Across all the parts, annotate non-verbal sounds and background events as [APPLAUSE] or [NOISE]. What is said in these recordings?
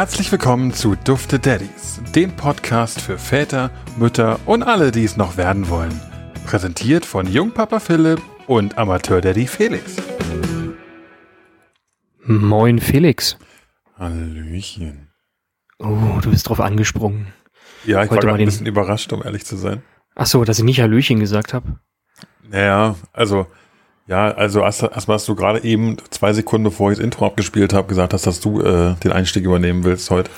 Herzlich willkommen zu Dufte Daddies, dem Podcast für Väter, Mütter und alle, die es noch werden wollen. Präsentiert von Jungpapa Philipp und Amateur-Daddy Felix. Moin Felix. Hallöchen. Oh, du bist drauf angesprungen. Ja, ich Heute war gerade ein bisschen überrascht, um ehrlich zu sein. Ach so, dass ich nicht Hallöchen gesagt habe. Naja, also, ja, also erst- erstmal hast du gerade eben zwei Sekunden bevor ich das Intro abgespielt habe, gesagt hast, dass du äh, den Einstieg übernehmen willst heute.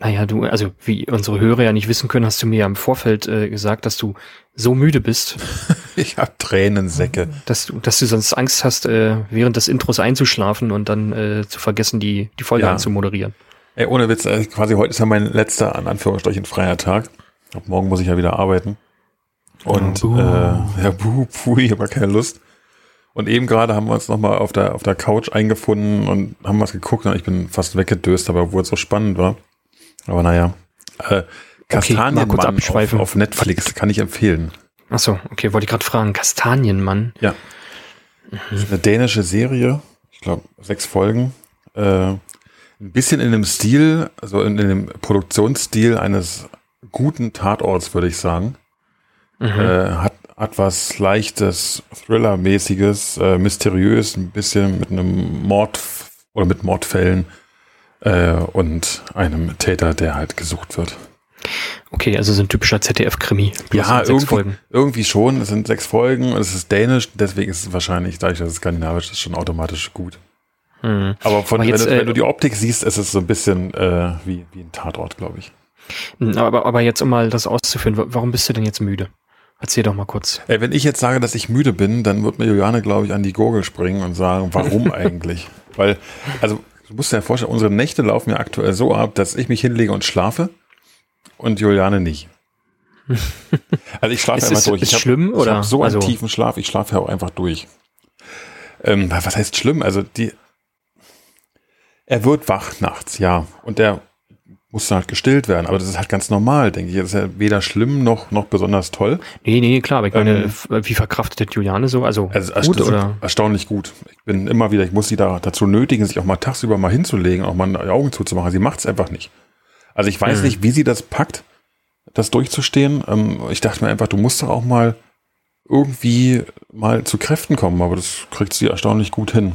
Naja, du, also wie unsere Hörer ja nicht wissen können, hast du mir ja im Vorfeld äh, gesagt, dass du so müde bist, [LAUGHS] Ich hab Tränensäcke. dass du, dass du sonst Angst hast, äh, während des Intros einzuschlafen und dann äh, zu vergessen, die, die Folge Ja. anzumoderieren. Ey, ohne Witz, äh, quasi heute ist ja mein letzter, an Anführungsstrichen, freier Tag. Ab morgen muss ich ja wieder arbeiten. Und, Oh, buh. äh, ja, buh, puh, ich habe keine Lust. Und eben gerade haben wir uns nochmal auf der, auf der Couch eingefunden und haben was geguckt und ich bin fast weggedöst, aber obwohl es so spannend war. Aber naja. Äh, Kastanienmann auf, abschweifen. auf Netflix kann ich empfehlen. Ach so, okay, wollte ich gerade fragen. Kastanienmann. Ja. Das ist eine dänische Serie. Ich glaube, sechs Folgen. Äh, ein bisschen in dem Stil, also in, in dem Produktionsstil eines guten Tatorts, würde ich sagen. Mhm. Äh, hat, hat was leichtes, Thriller-mäßiges, äh, mysteriös, ein bisschen mit einem Mord oder mit Mordfällen äh, und einem Täter, der halt gesucht wird. Okay, also so ein typischer ZDF-Krimi. Ja, irgendwie, Folgen. irgendwie schon. Es sind sechs Folgen und es ist dänisch, deswegen ist es wahrscheinlich, dadurch, dass es skandinavisch ist, schon automatisch gut. Mhm. Aber, von, Aber jetzt, wenn, du, äh, wenn du die Optik siehst, ist es so ein bisschen äh, wie, wie ein Tatort, glaube ich. Hm, Aber, aber jetzt, um mal das auszuführen, wa- warum bist du denn jetzt müde? Erzähl doch mal kurz. Ey, wenn ich jetzt sage, dass ich müde bin, dann wird mir Juliane, glaube ich, an die Gurgel springen und sagen, warum [LAUGHS] eigentlich? Weil, also, du musst dir ja vorstellen, unsere Nächte laufen ja aktuell so ab, dass ich mich hinlege und schlafe und Juliane nicht. [LAUGHS] Also ich schlafe Ist einfach durch. ist ich hab- schlimm, Ich oder? habe so einen Also- tiefen Schlaf, ich schlafe ja auch einfach durch. Ähm, was heißt schlimm? Also die, er wird wach nachts, ja. Und der muss dann halt gestillt werden. Aber das ist halt ganz normal, denke ich. Das ist ja weder schlimm noch, noch besonders toll. Nee, nee, klar, aber ich meine, Ähm, wie verkraftet Juliane so? Also, Also gut oder? erstaunlich gut. Ich bin immer wieder, ich muss sie da dazu nötigen, sich auch mal tagsüber mal hinzulegen, auch mal die Augen zuzumachen. Sie macht es einfach nicht. Also ich weiß Hm. nicht, wie sie das packt, das durchzustehen. Ähm, ich dachte mir einfach, du musst doch auch mal irgendwie mal zu Kräften kommen, aber das kriegt sie erstaunlich gut hin.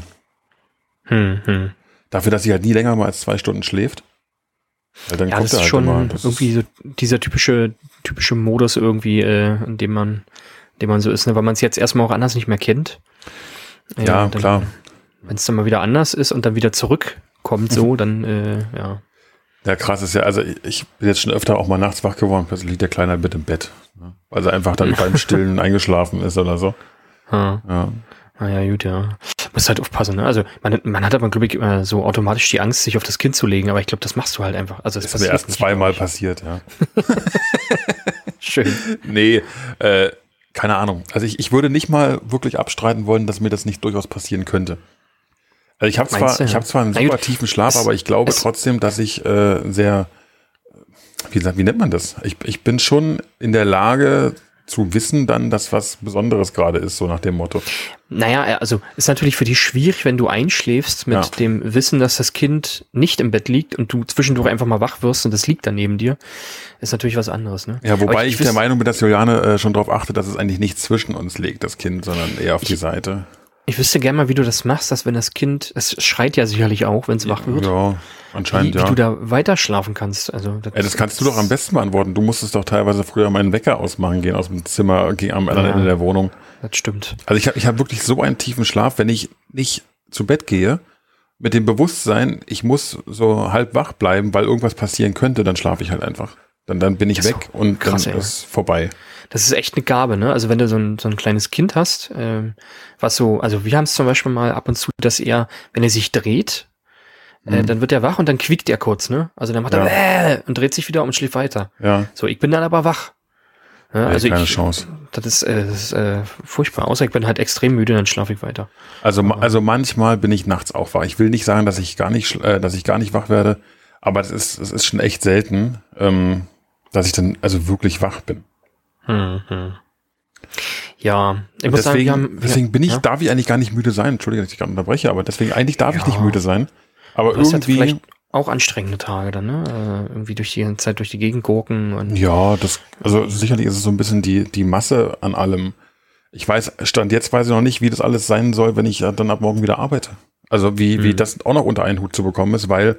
Hm, hm. Dafür, dass sie halt nie länger mal als zwei Stunden schläft. Weil dann Ja, das ist halt schon immer. Das irgendwie so dieser typische, typische Modus irgendwie, äh, in dem man, in dem man so ist, ne? weil man es jetzt erstmal auch anders nicht mehr kennt. ist, ja, dann, klar. Wenn es dann mal wieder anders ist und dann wieder zurückkommt Mhm. so, dann, äh, ja. Ja, krass ist ja, also ich, bin jetzt schon öfter auch mal nachts wach geworden, plötzlich liegt der Kleine halt mit im Bett. Ne? Weil er einfach dann [LAUGHS] beim Stillen eingeschlafen ist oder so. Ha. Ja. Naja, gut, ja. Muss halt aufpassen, ne? Also man, man hat aber, glaube ich, immer so automatisch die Angst, sich auf das Kind zu legen, aber ich glaube, das machst du halt einfach. Also Das ist mir erst zweimal passiert, ja. [LAUGHS] Schön. Nee, äh, keine Ahnung. Also ich, ich würde nicht mal wirklich abstreiten wollen, dass mir das nicht durchaus passieren könnte. Also ich habe zwar, du? ich habe zwar einen super gut, tiefen Schlaf, es- aber ich glaube es- trotzdem, dass ich äh, sehr, wie, wie nennt man das? Ich, ich bin schon in der Lage zu wissen dann, dass was Besonderes gerade ist, so nach dem Motto. Naja, also ist natürlich für dich schwierig, wenn du einschläfst mit Ja. dem Wissen, dass das Kind nicht im Bett liegt und du zwischendurch einfach mal wach wirst und das liegt dann neben dir. Ist natürlich was anderes, ne? Ja, wobei Aber ich, der Meinung bin, dass Juliane äh, schon darauf achtet, dass es eigentlich nicht zwischen uns liegt, das Kind, sondern eher auf die Seite. Ich wüsste gerne mal, wie du das machst, dass wenn das Kind, es schreit ja sicherlich auch, wenn es wach wird, Ja, wie, anscheinend wie ja. du da weiter schlafen kannst. Also das, Ey, das kannst du doch am besten beantworten. Du musstest doch teilweise früher meinen Wecker ausmachen gehen aus dem Zimmer gehen am anderen Ja. Ende der Wohnung. Das stimmt. Also ich habe ich hab wirklich so einen tiefen Schlaf, wenn ich nicht zu Bett gehe, mit dem Bewusstsein, ich muss so halb wach bleiben, weil irgendwas passieren könnte, dann schlafe ich halt einfach. Dann, dann bin ich Das weg und krass, dann ey. ist vorbei. Das ist echt eine Gabe, ne? Also wenn du so ein, so ein kleines Kind hast, ähm, was so, also wir haben es zum Beispiel mal ab und zu, dass er, wenn er sich dreht, äh, Mhm. dann wird er wach und dann quiekt er kurz, ne? Also dann macht er äh, und dreht sich wieder um und schläft weiter. Ja, So, ich bin dann aber wach. Ja, also keine ich, Chance. Das ist, äh, das ist äh, furchtbar. Außer ich bin halt extrem müde, dann schlafe ich weiter. Also, ma- also manchmal bin ich nachts auch wach. Ich will nicht sagen, dass ich gar nicht, äh, dass ich gar nicht wach werde, aber es ist, es ist schon echt selten, ähm, dass ich dann also wirklich wach bin. Hm, hm. Ja, ich muss sagen, deswegen, wir haben, deswegen bin ich, ja? darf ich eigentlich gar nicht müde sein. Entschuldige, dass ich gerade unterbreche, aber deswegen eigentlich darf ich Ja. nicht müde sein. Aber Du ja irgendwie, vielleicht auch anstrengende Tage dann, ne? Äh, irgendwie durch die Zeit durch die Gegend gurken und. Ja, das, also sicherlich ist es so ein bisschen die, die Masse an allem. Ich weiß, Stand jetzt weiß ich noch nicht, wie das alles sein soll, wenn ich dann ab morgen wieder arbeite. Also wie, mhm. wie das auch noch unter einen Hut zu bekommen ist, weil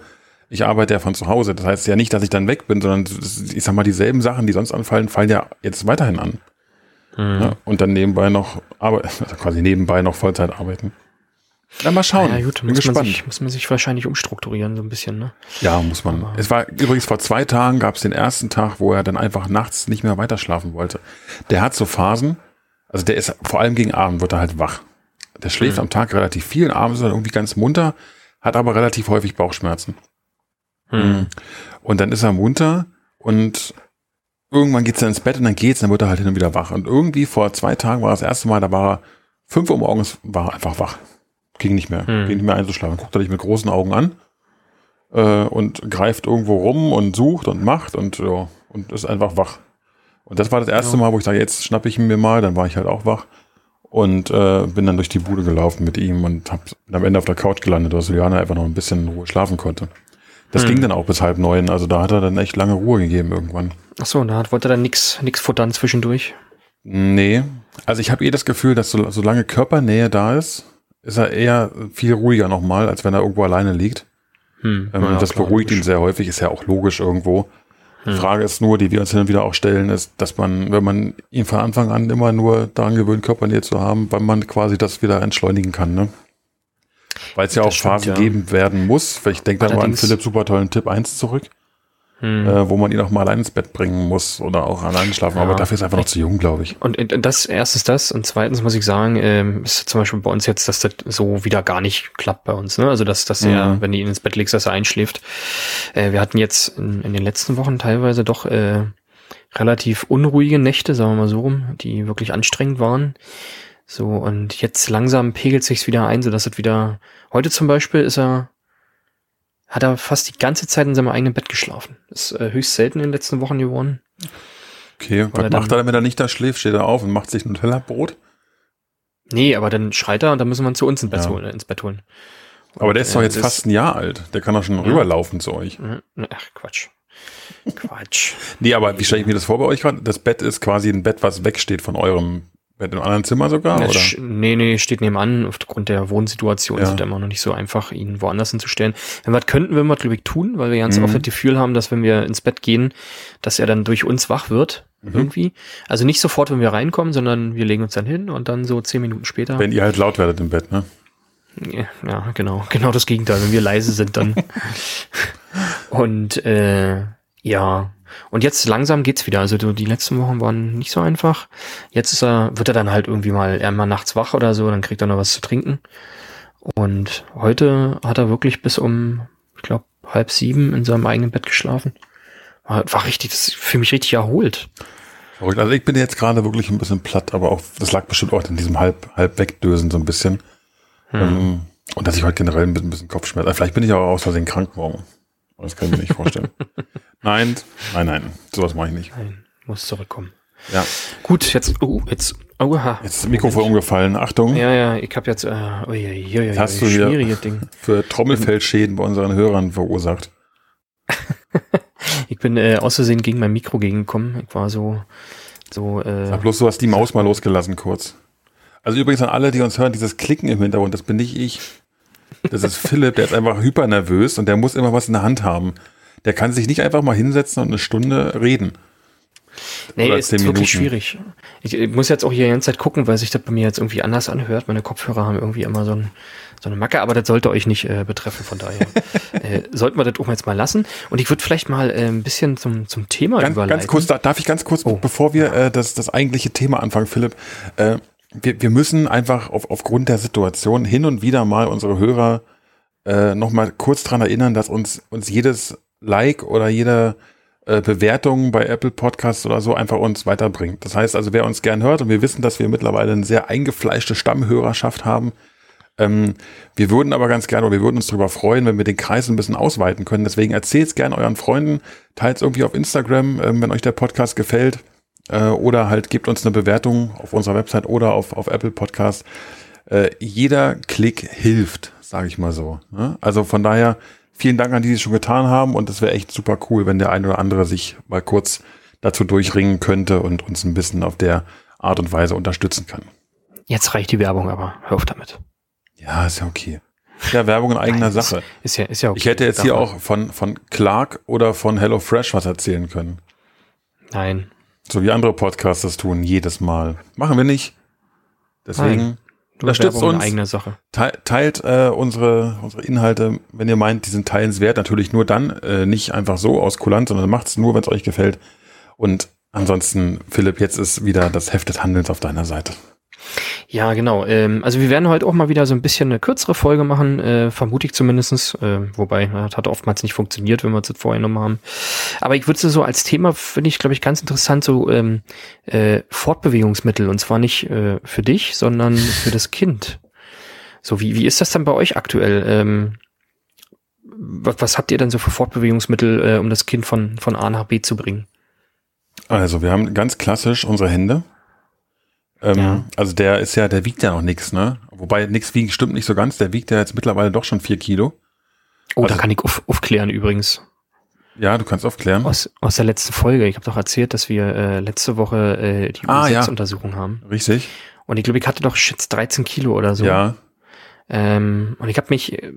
ich arbeite ja von zu Hause. Das heißt ja nicht, dass ich dann weg bin, sondern ich sag mal, dieselben Sachen, die sonst anfallen, fallen ja jetzt weiterhin an. Mhm. Ja, und dann nebenbei noch, [LAUGHS] also quasi nebenbei noch Vollzeit arbeiten. Dann mal schauen. Ja, gut, muss man, sich, muss man sich wahrscheinlich umstrukturieren, so ein bisschen, ne? Ja, muss man. Aber es war übrigens vor zwei Tagen gab es den ersten Tag, wo er dann einfach nachts nicht mehr weiter schlafen wollte. Der hat so Phasen, also der ist vor allem gegen Abend wird er halt wach. Der schläft mhm. am Tag relativ viel, abends ist er irgendwie ganz munter, hat aber relativ häufig Bauchschmerzen. Mhm. Und dann ist er munter und irgendwann geht's dann ins Bett und dann geht's, dann wird er halt hin und wieder wach. Und irgendwie vor zwei Tagen war das erste Mal, da war er fünf Uhr morgens, war er einfach wach. Ging nicht mehr, hm. ging nicht mehr einzuschlafen. Guckt er dich mit großen Augen an äh, und greift irgendwo rum und sucht und macht und ja, und ist einfach wach. Und das war das erste ja. Mal, wo ich sage, jetzt schnappe ich ihn mir mal, dann war ich halt auch wach und äh, bin dann durch die Bude gelaufen mit ihm und hab, bin am Ende auf der Couch gelandet, dass Juliana einfach noch ein bisschen in Ruhe schlafen konnte. Das hm. ging dann auch bis halb neun, also da hat er dann echt lange Ruhe gegeben irgendwann. Ach so, da wollte er dann nix, nix futtern zwischendurch. Nee, also ich habe eh das Gefühl, dass so, solange Körpernähe da ist, ist er eher viel ruhiger nochmal, als wenn er irgendwo alleine liegt. Hm, ähm, ja, das klar, beruhigt logisch. ihn sehr häufig, ist ja auch logisch irgendwo. Die hm. Frage ist nur, die wir uns hin und wieder auch stellen, ist, dass man, wenn man ihn von Anfang an immer nur daran gewöhnt, Körpernähe zu haben, wann man quasi das wieder entschleunigen kann, ne? Weil es ja auch stimmt, Phasen ja. geben werden muss. Ich denke da mal an Philipp super tollen Tipp 1 zurück hm. äh, wo man ihn auch mal allein ins Bett bringen muss oder auch allein schlafen. Ja. Aber dafür ist er einfach noch zu jung, glaube ich. Und das erstens das und zweitens muss ich sagen, ähm, ist zum Beispiel bei uns jetzt, dass das so wieder gar nicht klappt bei uns. Ne? Also dass, dass mhm. er, wenn du ihn ins Bett legst, dass er einschläft. Äh, wir hatten jetzt in, in den letzten Wochen teilweise doch äh, relativ unruhige Nächte, sagen wir mal so rum, die wirklich anstrengend waren. So, und jetzt langsam pegelt sich's wieder ein, so dass es wieder, heute zum Beispiel ist er hat er fast die ganze Zeit in seinem eigenen Bett geschlafen. ist äh, höchst selten in den letzten Wochen geworden. Okay, was er macht er, wenn er nicht da schläft? Steht er auf und macht sich ein Nutella-Brot? Nee, aber dann schreit er und dann müssen wir ihn zu uns ins Bett, ja. holen, ins Bett holen. Und aber der ist doch jetzt fast ein Jahr alt. Der kann doch schon ja. rüberlaufen zu euch. Ach, Quatsch. Quatsch. [LAUGHS] nee, aber wie stelle ich mir das vor bei euch gerade? Das Bett ist quasi ein Bett, was wegsteht von eurem bei dem anderen Zimmer sogar? Oder? Nee, nee, steht nebenan. Aufgrund der Wohnsituation ja. ist es immer noch nicht so einfach, ihn woanders hinzustellen. Wenn wir das könnten, würden wir glaube ich, tun, weil wir ganz mhm. oft das Gefühl haben, dass wenn wir ins Bett gehen, dass er dann durch uns wach wird. Mhm. Irgendwie. Also nicht sofort, wenn wir reinkommen, sondern wir legen uns dann hin und dann so zehn Minuten später. Wenn ihr halt laut werdet im Bett, ne? Ja, genau. Genau das Gegenteil. Wenn wir leise sind, dann. [LAUGHS] und äh, ja, und jetzt langsam geht's wieder. Also die letzten Wochen waren nicht so einfach. Jetzt ist er, wird er dann halt irgendwie mal einmal nachts wach oder so, dann kriegt er noch was zu trinken. Und heute hat er wirklich bis um, ich glaube, halb sieben in seinem eigenen Bett geschlafen. War, war richtig, das für mich richtig erholt. Also ich bin jetzt gerade wirklich ein bisschen platt, aber auch, das lag bestimmt auch in diesem halb, halb wegdösen so ein bisschen. Hm. Ähm, und dass ich heute generell ein bisschen, ein bisschen Kopfschmerzen. Vielleicht bin ich auch aus Versehen krank morgen. Das ich mir nicht vorstellen. [LAUGHS] nein, nein, nein. Sowas mache ich nicht. Nein, muss zurückkommen. Ja. Gut, jetzt, oh, jetzt, oha. Jetzt ist das Mikrofon umgefallen. Achtung. Ja, ja, ich habe jetzt, äh, oh, ja, ja, ja, hast du hier Ding. [LAUGHS] für Trommelfellschäden bei unseren Hörern verursacht. [LAUGHS] ich bin äh, aus Versehen gegen mein Mikro gegengekommen. Ich war so, so, äh. Sag bloß, du hast die Maus mal losgelassen kurz. Also übrigens an alle, die uns hören, dieses Klicken im Hintergrund, das bin nicht ich. Das ist Philipp, der ist einfach hypernervös und der muss immer was in der Hand haben. Der kann sich nicht einfach mal hinsetzen und eine Stunde reden. Nee, Oder ist wirklich schwierig. Ich, ich, muss jetzt auch hier die ganze Zeit gucken, weil sich das bei mir jetzt irgendwie anders anhört. Meine Kopfhörer haben irgendwie immer so, ein, so eine Macke, aber das sollte euch nicht äh, betreffen, von daher [LAUGHS] äh, sollten wir das auch jetzt mal lassen. Und ich würde vielleicht mal äh, ein bisschen zum, zum Thema ganz, überleiten. Ganz kurz, darf ich ganz kurz, oh. bevor wir äh, das, das eigentliche Thema anfangen, Philipp, äh, wir, wir müssen einfach auf, aufgrund der Situation hin und wieder mal unsere Hörer äh, noch mal kurz dran erinnern, dass uns, uns jedes Like oder jede äh, Bewertung bei Apple Podcasts oder so einfach uns weiterbringt. Das heißt also, wer uns gern hört und wir wissen, dass wir mittlerweile eine sehr eingefleischte Stammhörerschaft haben, ähm, wir würden aber ganz gerne, wir würden uns darüber freuen, wenn wir den Kreis ein bisschen ausweiten können. Deswegen erzählt es gerne euren Freunden, teilt es irgendwie auf Instagram, ähm, wenn euch der Podcast gefällt äh, oder halt gebt uns eine Bewertung auf unserer Website oder auf, auf Apple Podcast. Äh, jeder Klick hilft, sage ich mal so. Ne? Also von daher vielen Dank an die, die es schon getan haben. Und es wäre echt super cool, wenn der eine oder andere sich mal kurz dazu durchringen könnte und uns ein bisschen auf der Art und Weise unterstützen kann. Jetzt reicht die Werbung aber. Hör auf damit. Ja, ist ja okay. Ja, Werbung in eigener Nein, Sache. Ist ja, ist ja okay. Ich hätte jetzt Darf hier auch von, von Clark oder von HelloFresh was erzählen können. Nein. So wie andere Podcasts das tun, jedes Mal. Machen wir nicht. Deswegen Unterstützt uns. eigener Sache. te- teilt äh, unsere, unsere Inhalte, wenn ihr meint, die sind teilenswert. Natürlich nur dann, äh, nicht einfach so aus Kulant, sondern macht es nur, wenn es euch gefällt. Und ansonsten, Philipp, jetzt ist wieder das Heft des Handelns auf deiner Seite. Ja, genau. Ähm, also wir werden heute auch mal wieder so ein bisschen eine kürzere Folge machen, äh, vermute ich zumindestens. Äh, wobei, das hat oftmals nicht funktioniert, wenn wir es jetzt vorgenommen haben. Aber ich würde so als Thema, finde ich, glaube ich, ganz interessant, so ähm, äh, Fortbewegungsmittel. Und zwar nicht äh, für dich, sondern [LAUGHS] für das Kind. So, wie, wie ist das dann bei euch aktuell? Ähm, was, was habt ihr denn so für Fortbewegungsmittel, äh, um das Kind von, von A nach B zu bringen? Also, wir haben ganz klassisch unsere Hände. Ähm, Ja. Also der ist ja, der wiegt ja noch nichts, ne? Wobei nichts wiegen stimmt nicht so ganz. Der wiegt ja jetzt mittlerweile doch schon vier Kilo. Oh, Also- da kann ich auf, aufklären übrigens. Ja, du kannst aufklären. Aus, aus der letzten Folge. Ich habe doch erzählt, dass wir äh, letzte Woche äh, die Ah, ja. U6-Untersuchung haben. Richtig? Und ich glaube, ich hatte doch schätzt 13 Kilo oder so. Ja. Ähm, und ich habe mich äh,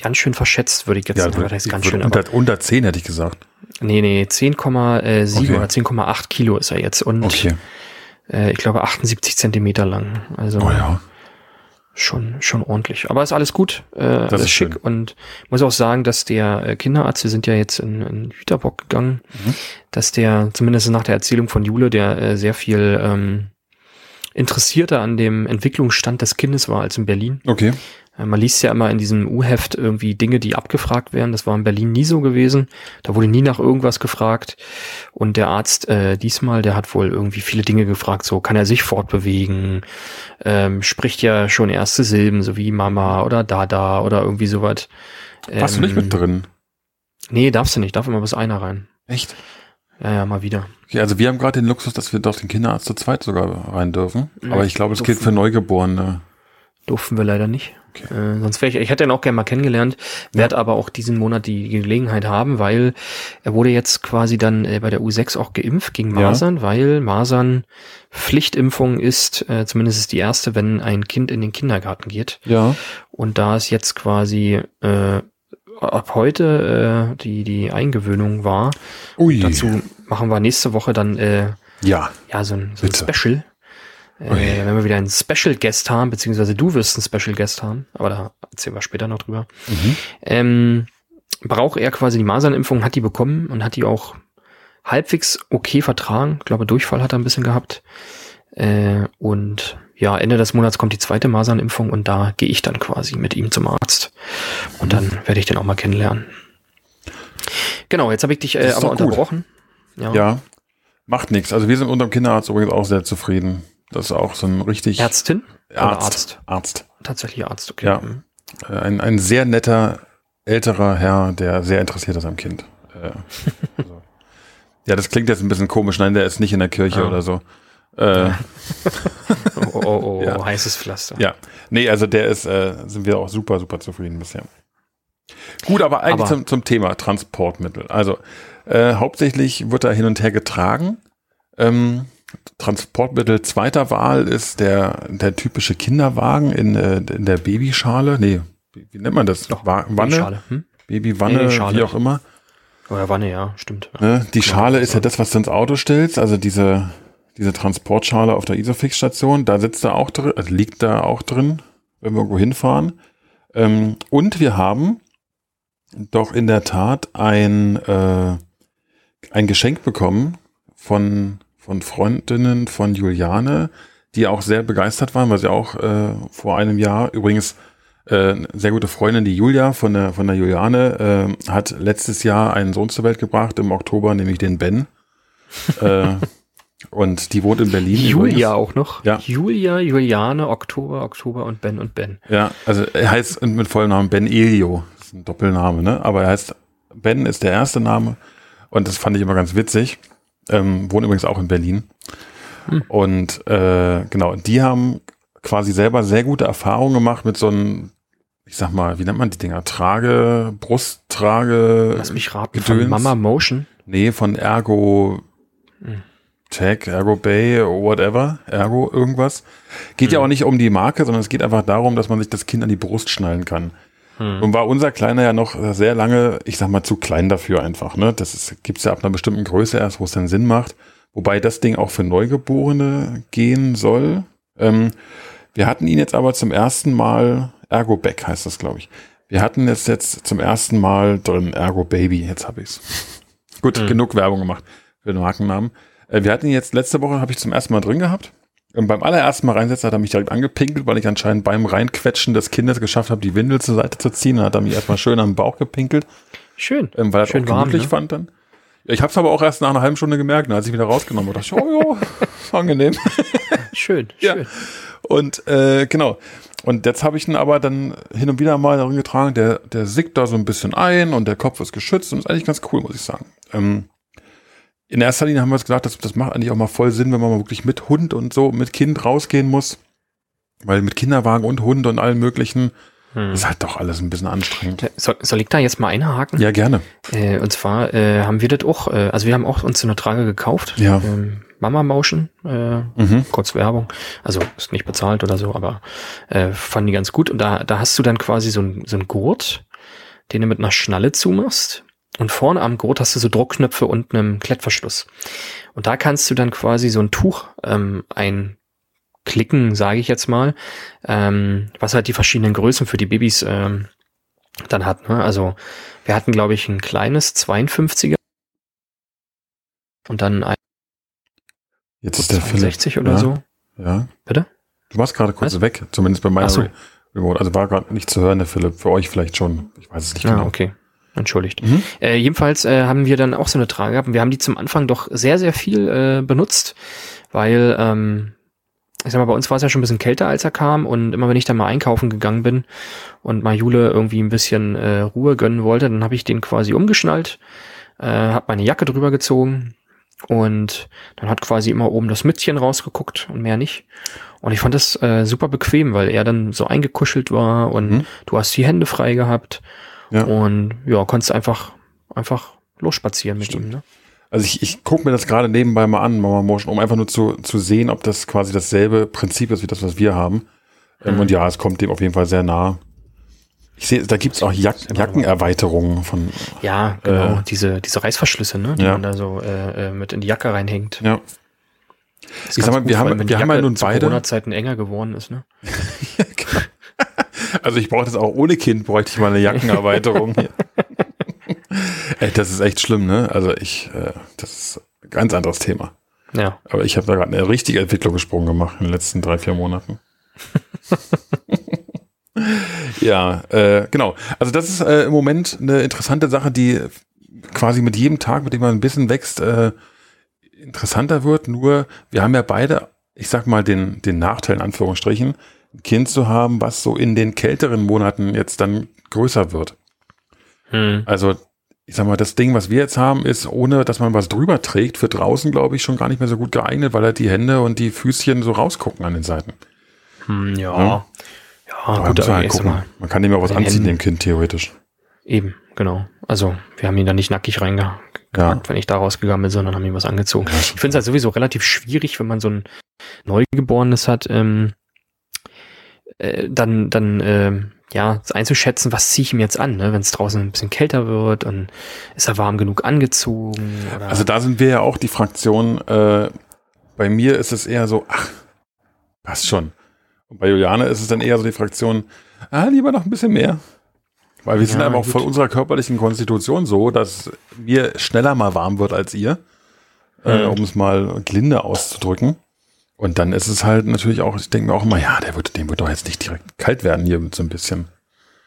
ganz schön verschätzt, würde ich jetzt ja sagen. Das ich ganz schön, unter, unter 10 hätte ich gesagt. nee, nee, 10,7 Okay. oder 10,8 Kilo ist er jetzt und Okay. Äh, ich glaube 78 Zentimeter lang. Also Oh ja. schon, schon ordentlich. Aber ist alles gut, äh, alles ist schick schön. und muss auch sagen, dass der äh, Kinderarzt, wir sind ja jetzt in, in Jüterbock gegangen, Mhm. dass der, zumindest nach der Erzählung von Jule, der äh, sehr viel ähm, interessierter an dem Entwicklungsstand des Kindes war als in Berlin. Okay. Äh, Man liest ja immer in diesem U-Heft irgendwie Dinge, die abgefragt werden. Das war in Berlin nie so gewesen. Da wurde nie nach irgendwas gefragt. Und der Arzt äh, diesmal, der hat wohl irgendwie viele Dinge gefragt. So, kann er sich fortbewegen? Ähm, spricht ja schon erste Silben, so wie Mama oder Dada oder irgendwie sowas. Warst du nicht mit drin? Nee, darfst du nicht. Darf immer bis einer rein. Echt? Ja, ja, mal wieder. Okay, also wir haben gerade den Luxus, dass wir doch den Kinderarzt zu zweit sogar rein dürfen. Ja, Aber ich glaube, das gilt für Neugeborene. Durften wir leider nicht. Okay. Äh, sonst wäre ich, ich hätte ihn auch gerne mal kennengelernt, werde aber auch diesen Monat die Gelegenheit haben, weil er wurde jetzt quasi dann äh, bei der U6 auch geimpft gegen Ja. Masern, weil Masern Pflichtimpfung ist, äh, zumindest ist die erste, wenn ein Kind in den Kindergarten geht. Ja. Und da es jetzt quasi äh, ab heute äh, die, die Eingewöhnung war, Ui. dazu machen wir nächste Woche dann äh, Ja. ja, so ein, so ein Bitte. Special. Äh, wenn wir wieder einen Special Guest haben, beziehungsweise du wirst einen Special Guest haben, aber da erzählen wir später noch drüber. Mhm. Ähm, braucht er quasi die Masernimpfung, hat die bekommen und hat die auch halbwegs okay vertragen. Ich glaube, Durchfall hat er ein bisschen gehabt. Äh, und ja, Ende des Monats kommt die zweite Masernimpfung und da gehe ich dann quasi mit ihm zum Arzt. Und dann werde ich den auch mal kennenlernen. Genau, jetzt habe ich dich äh, aber unterbrochen. Ja. Macht nichts. Also wir sind unserem Kinderarzt übrigens auch sehr zufrieden. Das ist auch so ein richtig Ärztin? Oder Arzt. Arzt? Arzt. Tatsächlich Arzt, okay. Ja. Mhm. Äh, Ein, ein sehr netter älterer Herr, der sehr interessiert ist am Kind. Äh, [LAUGHS] also. Ja, das klingt jetzt ein bisschen komisch. Nein, der ist nicht in der Kirche Ah. oder so. [LAUGHS] Äh, Oh, oh, oh, oh Ja. heißes Pflaster. Ja, nee, also der ist, äh, sind wir auch super, super zufrieden bisher. Gut, aber eigentlich Aber- zum, zum Thema Transportmittel. Also äh, hauptsächlich wird er hin und her getragen. Ähm, Transportmittel zweiter Wahl ist der, der typische Kinderwagen in, äh, in der Babyschale. Nee, wie, nennt man das? Doch, Wa- Wanne? Schale. Hm? Babywanne, wie auch immer. Oder Wanne, ja, stimmt. Ne? Die Genau. Schale ist ja das, was du ins Auto stellst, also diese, diese Transportschale auf der Isofix-Station, da sitzt er auch drin, also liegt da auch drin, wenn wir irgendwo hinfahren. Ähm, und wir haben doch in der Tat ein, äh, ein Geschenk bekommen von, von Freundinnen von Juliane, die auch sehr begeistert waren, weil sie auch äh, vor einem Jahr übrigens äh, eine sehr gute Freundin, die Julia von der, von der Juliane, äh, hat letztes Jahr einen Sohn zur Welt gebracht, im Oktober, nämlich den Ben. [LAUGHS] äh, und die wohnt in Berlin. Julia übrigens. auch noch. Ja. Julia, Juliane, Oktober, Oktober und Ben und Ben. Ja, also er heißt mit vollem Namen Ben Elio. Das ist ein Doppelname, ne? Aber er heißt, Ben ist der erste Name. Und das fand ich immer ganz witzig. Ähm, wohnt übrigens auch in Berlin. Hm. Und äh, genau, die haben quasi selber sehr gute Erfahrungen gemacht mit so einem ich sag mal, wie nennt man die Dinger? Trage, Brusttrage. Lass mich raten, Gedöns. von Mama Motion? Nee, von Ergo hm. Tech, Ergo Bay, whatever, Ergo irgendwas. Geht hm. ja auch nicht um die Marke, sondern es geht einfach darum, dass man sich das Kind an die Brust schnallen kann. Hm. Und war unser Kleiner ja noch sehr lange, ich sag mal, zu klein dafür einfach. Ne? Das ist, gibt's ja ab einer bestimmten Größe erst, wo es dann Sinn macht. Wobei das Ding auch für Neugeborene gehen soll. Ähm, wir hatten ihn jetzt aber zum ersten Mal, Ergo Back heißt das, glaube ich. Wir hatten es jetzt zum ersten Mal drin, Ergo Baby, jetzt habe ich's. Gut, hm. genug Werbung gemacht für den Markennamen. Äh, wir hatten ihn jetzt letzte Woche, habe ich zum ersten Mal drin gehabt. Und beim allerersten Mal reinsetzen hat er mich direkt angepinkelt, weil ich anscheinend beim Reinquetschen des Kindes geschafft habe, die Windel zur Seite zu ziehen. Dann hat er mich erstmal schön am Bauch gepinkelt. Schön. Ähm, weil er schön auch gemütlich ne? fand dann. Ich habe es aber auch erst nach einer halben Stunde gemerkt, als ich wieder rausgenommen habe. dachte ich, oh ja, [LAUGHS] angenehm. [LAUGHS] Schön, ja. schön. Und äh, genau. Und jetzt habe ich ihn aber dann hin und wieder mal darin getragen, der, der sickt da so ein bisschen ein und der Kopf ist geschützt und ist eigentlich ganz cool, muss ich sagen. Ähm, in erster Linie haben wir uns gedacht, das, das macht eigentlich auch mal voll Sinn, wenn man mal wirklich mit Hund und so, mit Kind rausgehen muss. Weil mit Kinderwagen und Hund und allen möglichen hm. ist halt doch alles ein bisschen anstrengend. Soll, soll ich da jetzt mal einhaken? Ja, gerne. Äh, und zwar äh, haben wir das auch, äh, also wir haben auch uns eine Trage gekauft. Ja. Ähm, Mama Motion, äh, mhm. kurz Werbung. Also ist nicht bezahlt oder so, aber äh, fand die ganz gut. Und da, da hast du dann quasi so ein, so ein Gurt, den du mit einer Schnalle zumachst. Und vorne am Gurt hast du so Druckknöpfe und einen Klettverschluss. Und da kannst du dann quasi so ein Tuch ähm, einklicken, sage ich jetzt mal, ähm, was halt die verschiedenen Größen für die Babys ähm, dann hat. Ne? Also wir hatten, glaube ich, ein kleines 52er und dann ein Jetzt ist der 60 oder ja, so. Ja. Bitte? Du warst gerade kurz Was? weg, zumindest bei meiner so. Remote. Also war gerade nicht zu hören, der Philipp. Für euch vielleicht schon. Ich weiß es nicht ah, genau. okay. Entschuldigt. Mhm. Äh, jedenfalls äh, haben wir dann auch so eine Trage gehabt. Wir haben die zum Anfang doch sehr, sehr viel äh, benutzt, weil, ähm, ich sag mal, bei uns war es ja schon ein bisschen kälter, als er kam. Und immer wenn ich dann mal einkaufen gegangen bin und mal Jule irgendwie ein bisschen äh, Ruhe gönnen wollte, dann habe ich den quasi umgeschnallt, äh, habe meine Jacke drüber gezogen und dann hat quasi immer oben das Mützchen rausgeguckt und mehr nicht. Und ich fand das äh, super bequem, weil er dann so eingekuschelt war und mhm. du hast die Hände frei gehabt ja. Und ja, konntest einfach, einfach losspazieren mit Stimmt. ihm. Ne? Also ich, ich gucke mir das gerade nebenbei mal an, Mama Motion, um einfach nur zu, zu sehen, ob das quasi dasselbe Prinzip ist wie das, was wir haben. Ähm, mhm. Und ja, es kommt dem auf jeden Fall sehr nah. Ich sehe, da gibt's auch Jack Jackenerweiterungen von. Ja, genau. Äh, diese, diese Reißverschlüsse, ne, die ja. man da so äh, äh mit in die Jacke reinhängt. Ja. Ich sag mal, gut, wir haben, wir haben ja nun beide. Corona-Zeiten enger geworden ist, ne? ja. [LAUGHS] Also ich brauche das auch ohne Kind, bräuchte ich mal eine Jackenerweiterung. [LAUGHS] Ey, das ist echt schlimm, ne? Also ich, äh, das ist ein ganz anderes Thema. Ja. Aber ich habe da gerade eine richtige Entwicklungssprung gemacht in den letzten drei, vier Monaten. [LAUGHS] ja, äh, genau. Also das ist äh, im Moment eine interessante Sache, die quasi mit jedem Tag, mit dem man ein bisschen wächst, äh, interessanter wird. Nur wir haben ja beide, ich sag mal, den, den Nachteil in Anführungsstrichen, Kind zu haben, was so in den kälteren Monaten jetzt dann größer wird. Hm. Also, ich sag mal, das Ding, was wir jetzt haben, ist, ohne dass man was drüber trägt, für draußen, glaube ich, schon gar nicht mehr so gut geeignet, weil halt die Hände und die Füßchen so rausgucken an den Seiten. Hm, ja. Ja, ja gut, halt gucken. Man kann dem auch was anziehen, Händen. dem Kind, theoretisch. Eben, genau. Also, wir haben ihn da nicht nackig reingepackt, ja. wenn ich da rausgegangen bin, sondern haben ihm was angezogen. Ja, ich finde es halt sowieso relativ schwierig, wenn man so ein Neugeborenes hat, ähm, äh, dann, dann äh, ja, einzuschätzen, was ziehe ich ihm jetzt an, ne? wenn es draußen ein bisschen kälter wird und ist er warm genug angezogen? Oder? Also da sind wir ja auch die Fraktion, äh, bei mir ist es eher so, ach, passt schon. Und bei Juliane ist es dann eher so die Fraktion, ah, lieber noch ein bisschen mehr. Weil wir ja, sind einfach gut. von unserer körperlichen Konstitution so, dass mir schneller mal warm wird als ihr, mhm. äh, um es mal gelinde auszudrücken. Und dann ist es halt natürlich auch, ich denke mir auch immer, ja, der wird, dem wird doch jetzt nicht direkt kalt werden hier mit so ein bisschen.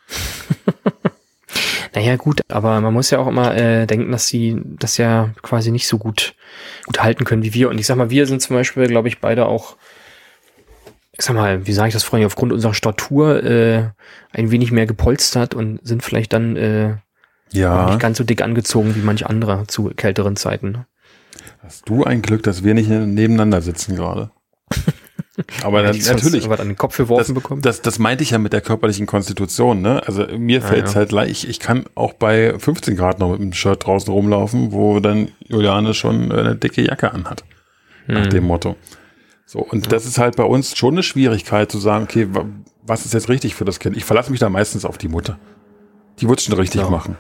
[LAUGHS] naja, gut, aber man muss ja auch immer äh, denken, dass sie das ja quasi nicht so gut, gut halten können wie wir. Und ich sag mal, wir sind zum Beispiel, glaube ich, beide auch, ich sag mal, wie sage ich das vorhin, aufgrund unserer Statur äh, ein wenig mehr gepolstert und sind vielleicht dann äh, ja. nicht ganz so dick angezogen wie manch andere zu kälteren Zeiten. Ne? Hast du ein Glück, dass wir nicht nebeneinander sitzen gerade? Aber dann, natürlich. Was an den Kopf geworfen das, bekommen. Das, das meinte ich ja mit der körperlichen Konstitution. Ne? Also mir fällt es ja. halt leicht. Ich kann auch bei 15 Grad noch mit dem Shirt draußen rumlaufen, wo dann Juliane schon eine dicke Jacke anhat. Nach Hm. dem Motto. So, und das ist halt bei uns schon eine Schwierigkeit zu sagen, okay, wa- was ist jetzt richtig für das Kind? Ich verlasse mich da meistens auf die Mutter. Die wird schon richtig Ja. machen.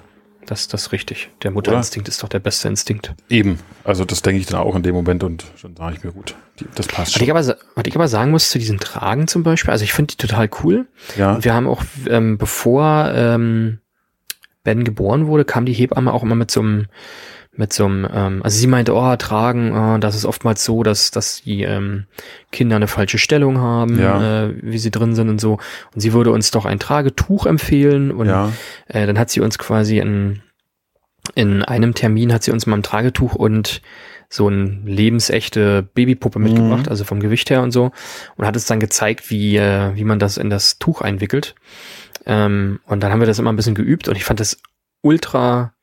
Das, das ist richtig. Der Mutterinstinkt ist doch der beste Instinkt. Eben. Also das denke ich dann auch in dem Moment und dann sage ich mir gut, das passt Was schon. ich, aber, was ich aber sagen muss zu diesen Tragen zum Beispiel, also ich finde die total cool. Ja, Und wir haben auch, ähm, bevor ähm, Ben geboren wurde, kam die Hebamme auch immer mit so einem, mit so einem, ähm, also sie meinte, oh, tragen, oh, das ist oftmals so, dass, dass die ähm, Kinder eine falsche Stellung haben, Ja. äh, wie sie drin sind und so. Und sie würde uns doch ein Tragetuch empfehlen. Und ja, äh, dann hat sie uns quasi in, in einem Termin hat sie uns mal ein Tragetuch und so ein lebensechte Babypuppe mitgebracht, Mhm. also vom Gewicht her und so, und hat uns dann gezeigt, wie, äh, wie man das in das Tuch einwickelt. Ähm, und dann haben wir das immer ein bisschen geübt und ich fand das ultra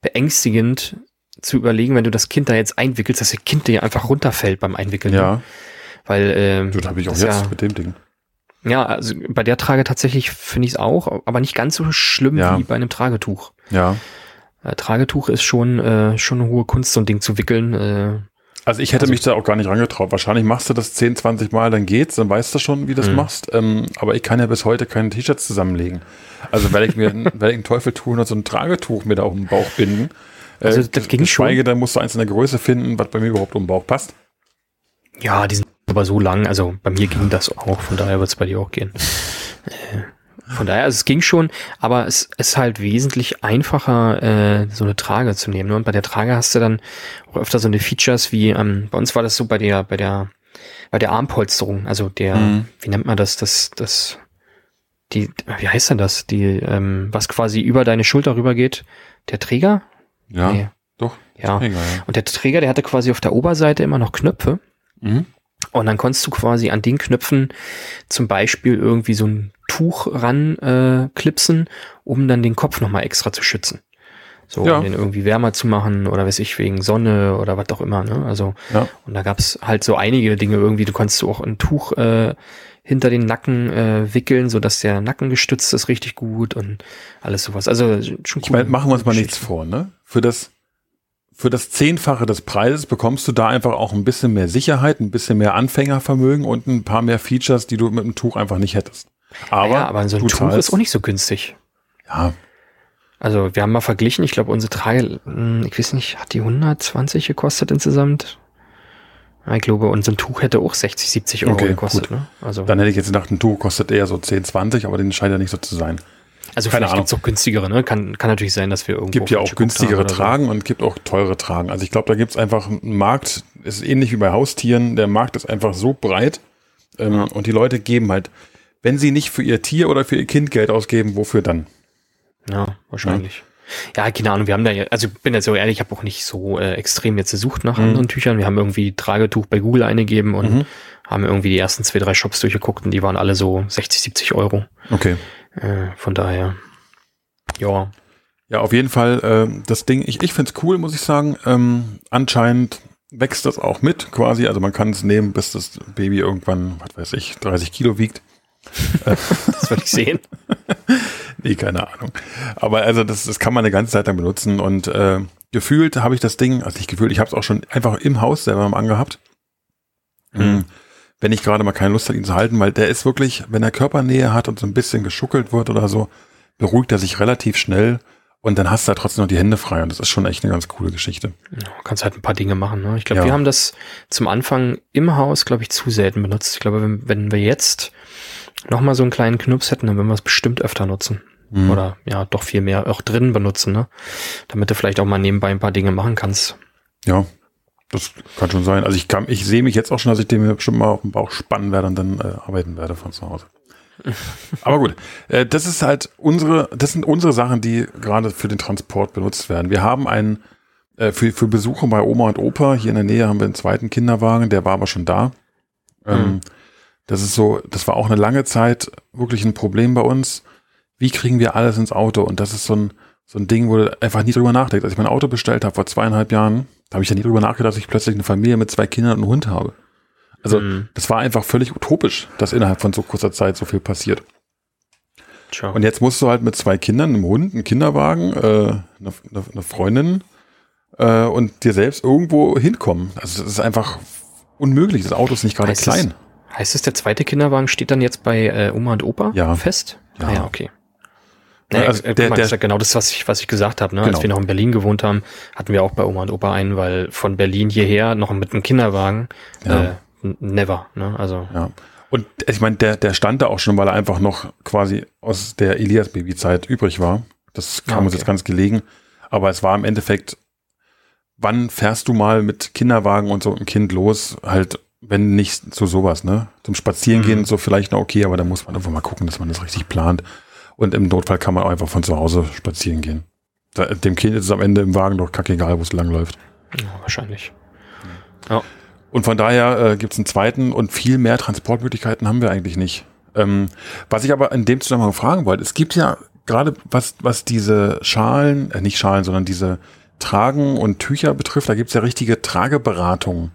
beängstigend zu überlegen, wenn du das Kind da jetzt einwickelst, dass das Kind dir einfach runterfällt beim Einwickeln. ja. Weil, ähm, Das habe ich auch jetzt ja- mit dem Ding. ja, also bei der Trage tatsächlich finde ich es auch, aber nicht ganz so schlimm Ja. wie bei einem Tragetuch. Ja. Äh, Tragetuch ist schon, äh, schon eine hohe Kunst, so ein Ding zu wickeln. Äh, Also ich hätte Also- mich da auch gar nicht rangetraut. Wahrscheinlich machst du das 10, 20 Mal, dann geht's, dann weißt du schon, wie du das Mhm. machst. Ähm, aber ich kann ja bis heute keine T-Shirts zusammenlegen. Also werde ich mir [LAUGHS] werde ich einen Teufel tun und so ein Tragetuch mir da auf den Bauch binden. Also Äh, das ging schon. dann musst du eins in der Größe finden, was bei mir überhaupt um den Bauch passt. ja, die sind aber so lang, also bei mir ging das auch, von daher wird es bei dir auch gehen. Äh, Von daher, also es ging schon, aber es ist halt wesentlich einfacher, äh, so eine Trage zu nehmen. ne? Und bei der Trage hast du dann auch öfter so eine Features wie, ähm, bei uns war das so bei der, bei der, bei der Armpolsterung, also der, Mhm. wie nennt man das, das, das, die, wie heißt denn das, die, ähm, was quasi über deine Schulter rübergeht, der Träger? Ja, Nee. doch. Ja. Egal, ja. Und der Träger, der hatte quasi auf der Oberseite immer noch Knöpfe. Mhm. Und dann konntest du quasi an den Knöpfen zum Beispiel irgendwie so ein Tuch ran äh, klipsen, um dann den Kopf nochmal extra zu schützen. So, Ja. um den irgendwie wärmer zu machen oder weiß ich, wegen Sonne oder was auch immer. Ne? Also, Ja. und da gab's halt so einige Dinge irgendwie. Du konntest auch ein Tuch äh, hinter den Nacken äh, wickeln, so dass der Nacken gestützt ist richtig gut und alles sowas. Also schon Ich meine, machen wir uns mal nichts vor, ne? Für das, für das Zehnfache des Preises bekommst du da einfach auch ein bisschen mehr Sicherheit, ein bisschen mehr Anfängervermögen und ein paar mehr Features, die du mit dem Tuch einfach nicht hättest. Aber, ja, aber so ein Tuch zahlst- ist auch nicht so günstig. Ja, Also wir haben mal verglichen, ich glaube unsere Trage, hm, ich weiß nicht, hat die 120 gekostet insgesamt? Ich glaube, unser Tuch hätte auch 60, 70 Euro Okay, gekostet. Ne? Also, dann hätte ich jetzt gedacht, ein Tuch kostet eher so 10, 20, aber den scheint ja nicht so zu sein. also keine vielleicht Ahnung. gibt's auch günstigere, ne? Kann, kann natürlich sein, dass wir irgendwo. gibt ja auch günstigere oder so. Tragen und gibt auch teure Tragen. Also ich glaube, da gibt's einfach einen Markt, ist ähnlich wie bei Haustieren. Der Markt ist einfach so breit ähm, Ja. und die Leute geben halt, wenn sie nicht für ihr Tier oder für ihr Kind Geld ausgeben, wofür dann? Ja, wahrscheinlich. Ja, keine Ahnung, wir haben da ja, also ich bin jetzt so ehrlich, ich habe auch nicht so äh, extrem jetzt gesucht nach Mhm. anderen Tüchern. Wir haben irgendwie Tragetuch bei Google eingegeben und Mhm. haben irgendwie die ersten zwei, drei Shops durchgeguckt und die waren alle so 60, 70 Euro. Okay. Äh, von daher, ja, Ja, auf jeden Fall ähm, das Ding, ich, ich find's cool, muss ich sagen. Ähm, anscheinend wächst das auch mit quasi. Also man kann es nehmen, bis das Baby irgendwann, was weiß ich, 30 Kilo wiegt. [LAUGHS] das würde ich sehen. [LAUGHS] Nee, keine Ahnung. Aber also das, das kann man eine ganze Zeit lang benutzen und äh, gefühlt habe ich das Ding, also nicht gefühlt, ich habe es auch schon einfach im Haus selber mal angehabt. Mhm. Wenn ich gerade mal keine Lust habe, ihn zu halten, weil der ist wirklich, wenn er Körpernähe hat und so ein bisschen geschuckelt wird oder so, beruhigt er sich relativ schnell und dann hast du halt trotzdem noch die Hände frei und das ist schon echt eine ganz coole Geschichte. Ja, kannst halt ein paar Dinge machen. Ne? Ich glaube, Ja. wir haben das zum Anfang im Haus, glaube ich, zu selten benutzt. Ich glaube, wenn, wenn wir jetzt noch mal so einen kleinen Knups hätten, dann würden wir es bestimmt öfter nutzen. Mhm. Oder ja, doch viel mehr auch drinnen benutzen, ne? Damit du vielleicht auch mal nebenbei ein paar Dinge machen kannst. Ja, das kann schon sein. Also ich kann, ich sehe mich jetzt auch schon, dass ich den mir bestimmt mal auf den Bauch spannen werde und dann äh, arbeiten werde von zu Hause. [LAUGHS] Aber gut, äh, das ist halt unsere, das sind unsere Sachen, die gerade für den Transport benutzt werden. Wir haben einen äh, für, für Besuche bei Oma und Opa hier in der Nähe haben wir einen zweiten Kinderwagen, der war aber schon da. Ähm, Mhm. Das ist so, das war auch eine lange Zeit wirklich ein Problem bei uns. Wie kriegen wir alles ins Auto? Und das ist so ein, so ein Ding, wo du einfach nie drüber nachdenkst. Als ich mein Auto bestellt habe vor zweieinhalb Jahren, da habe ich ja nie drüber nachgedacht, dass ich plötzlich eine Familie mit zwei Kindern und einem Hund habe. Also mhm. das war einfach völlig utopisch, dass innerhalb von so kurzer Zeit so viel passiert. Tja. Und jetzt musst du halt mit zwei Kindern, einem Hund, einem Kinderwagen, äh, eine, eine, Freundin äh, und dir selbst irgendwo hinkommen. Also das ist einfach unmöglich. Das Auto ist nicht gerade klein. Heißt es, der zweite Kinderwagen steht dann jetzt bei äh, Oma und Opa ja. fest? Ja, ah, ja okay. Ja, also der, der, das ist ja genau das, was ich, was ich gesagt habe. Ne? Genau. Als wir noch in Berlin gewohnt haben, hatten wir auch bei Oma und Opa einen, weil von Berlin hierher noch mit einem Kinderwagen ja. äh, never. Ne? Also ja. Und ich meine, der, der stand da auch schon, weil er einfach noch quasi aus der Elias-Baby-Zeit übrig war. Das kam okay. uns jetzt ganz gelegen. Aber es war im Endeffekt, wann fährst du mal mit Kinderwagen und so ein Kind los? Halt, wenn nicht so sowas, ne? Zum Spazierengehen mhm. so vielleicht noch okay, aber da muss man einfach mal gucken, dass man das richtig plant. Und im Notfall kann man auch einfach von zu Hause spazieren gehen. dem Kind ist es am Ende im Wagen doch kackegal, wo es langläuft. Ja, wahrscheinlich. Ja. Und von daher äh, gibt es einen zweiten und viel mehr Transportmöglichkeiten haben wir eigentlich nicht. Ähm, was ich aber in dem Zusammenhang fragen wollte, es gibt ja gerade was, was diese Schalen, äh, nicht Schalen, sondern diese Tragen und Tücher betrifft, da gibt es ja richtige Trageberatungen,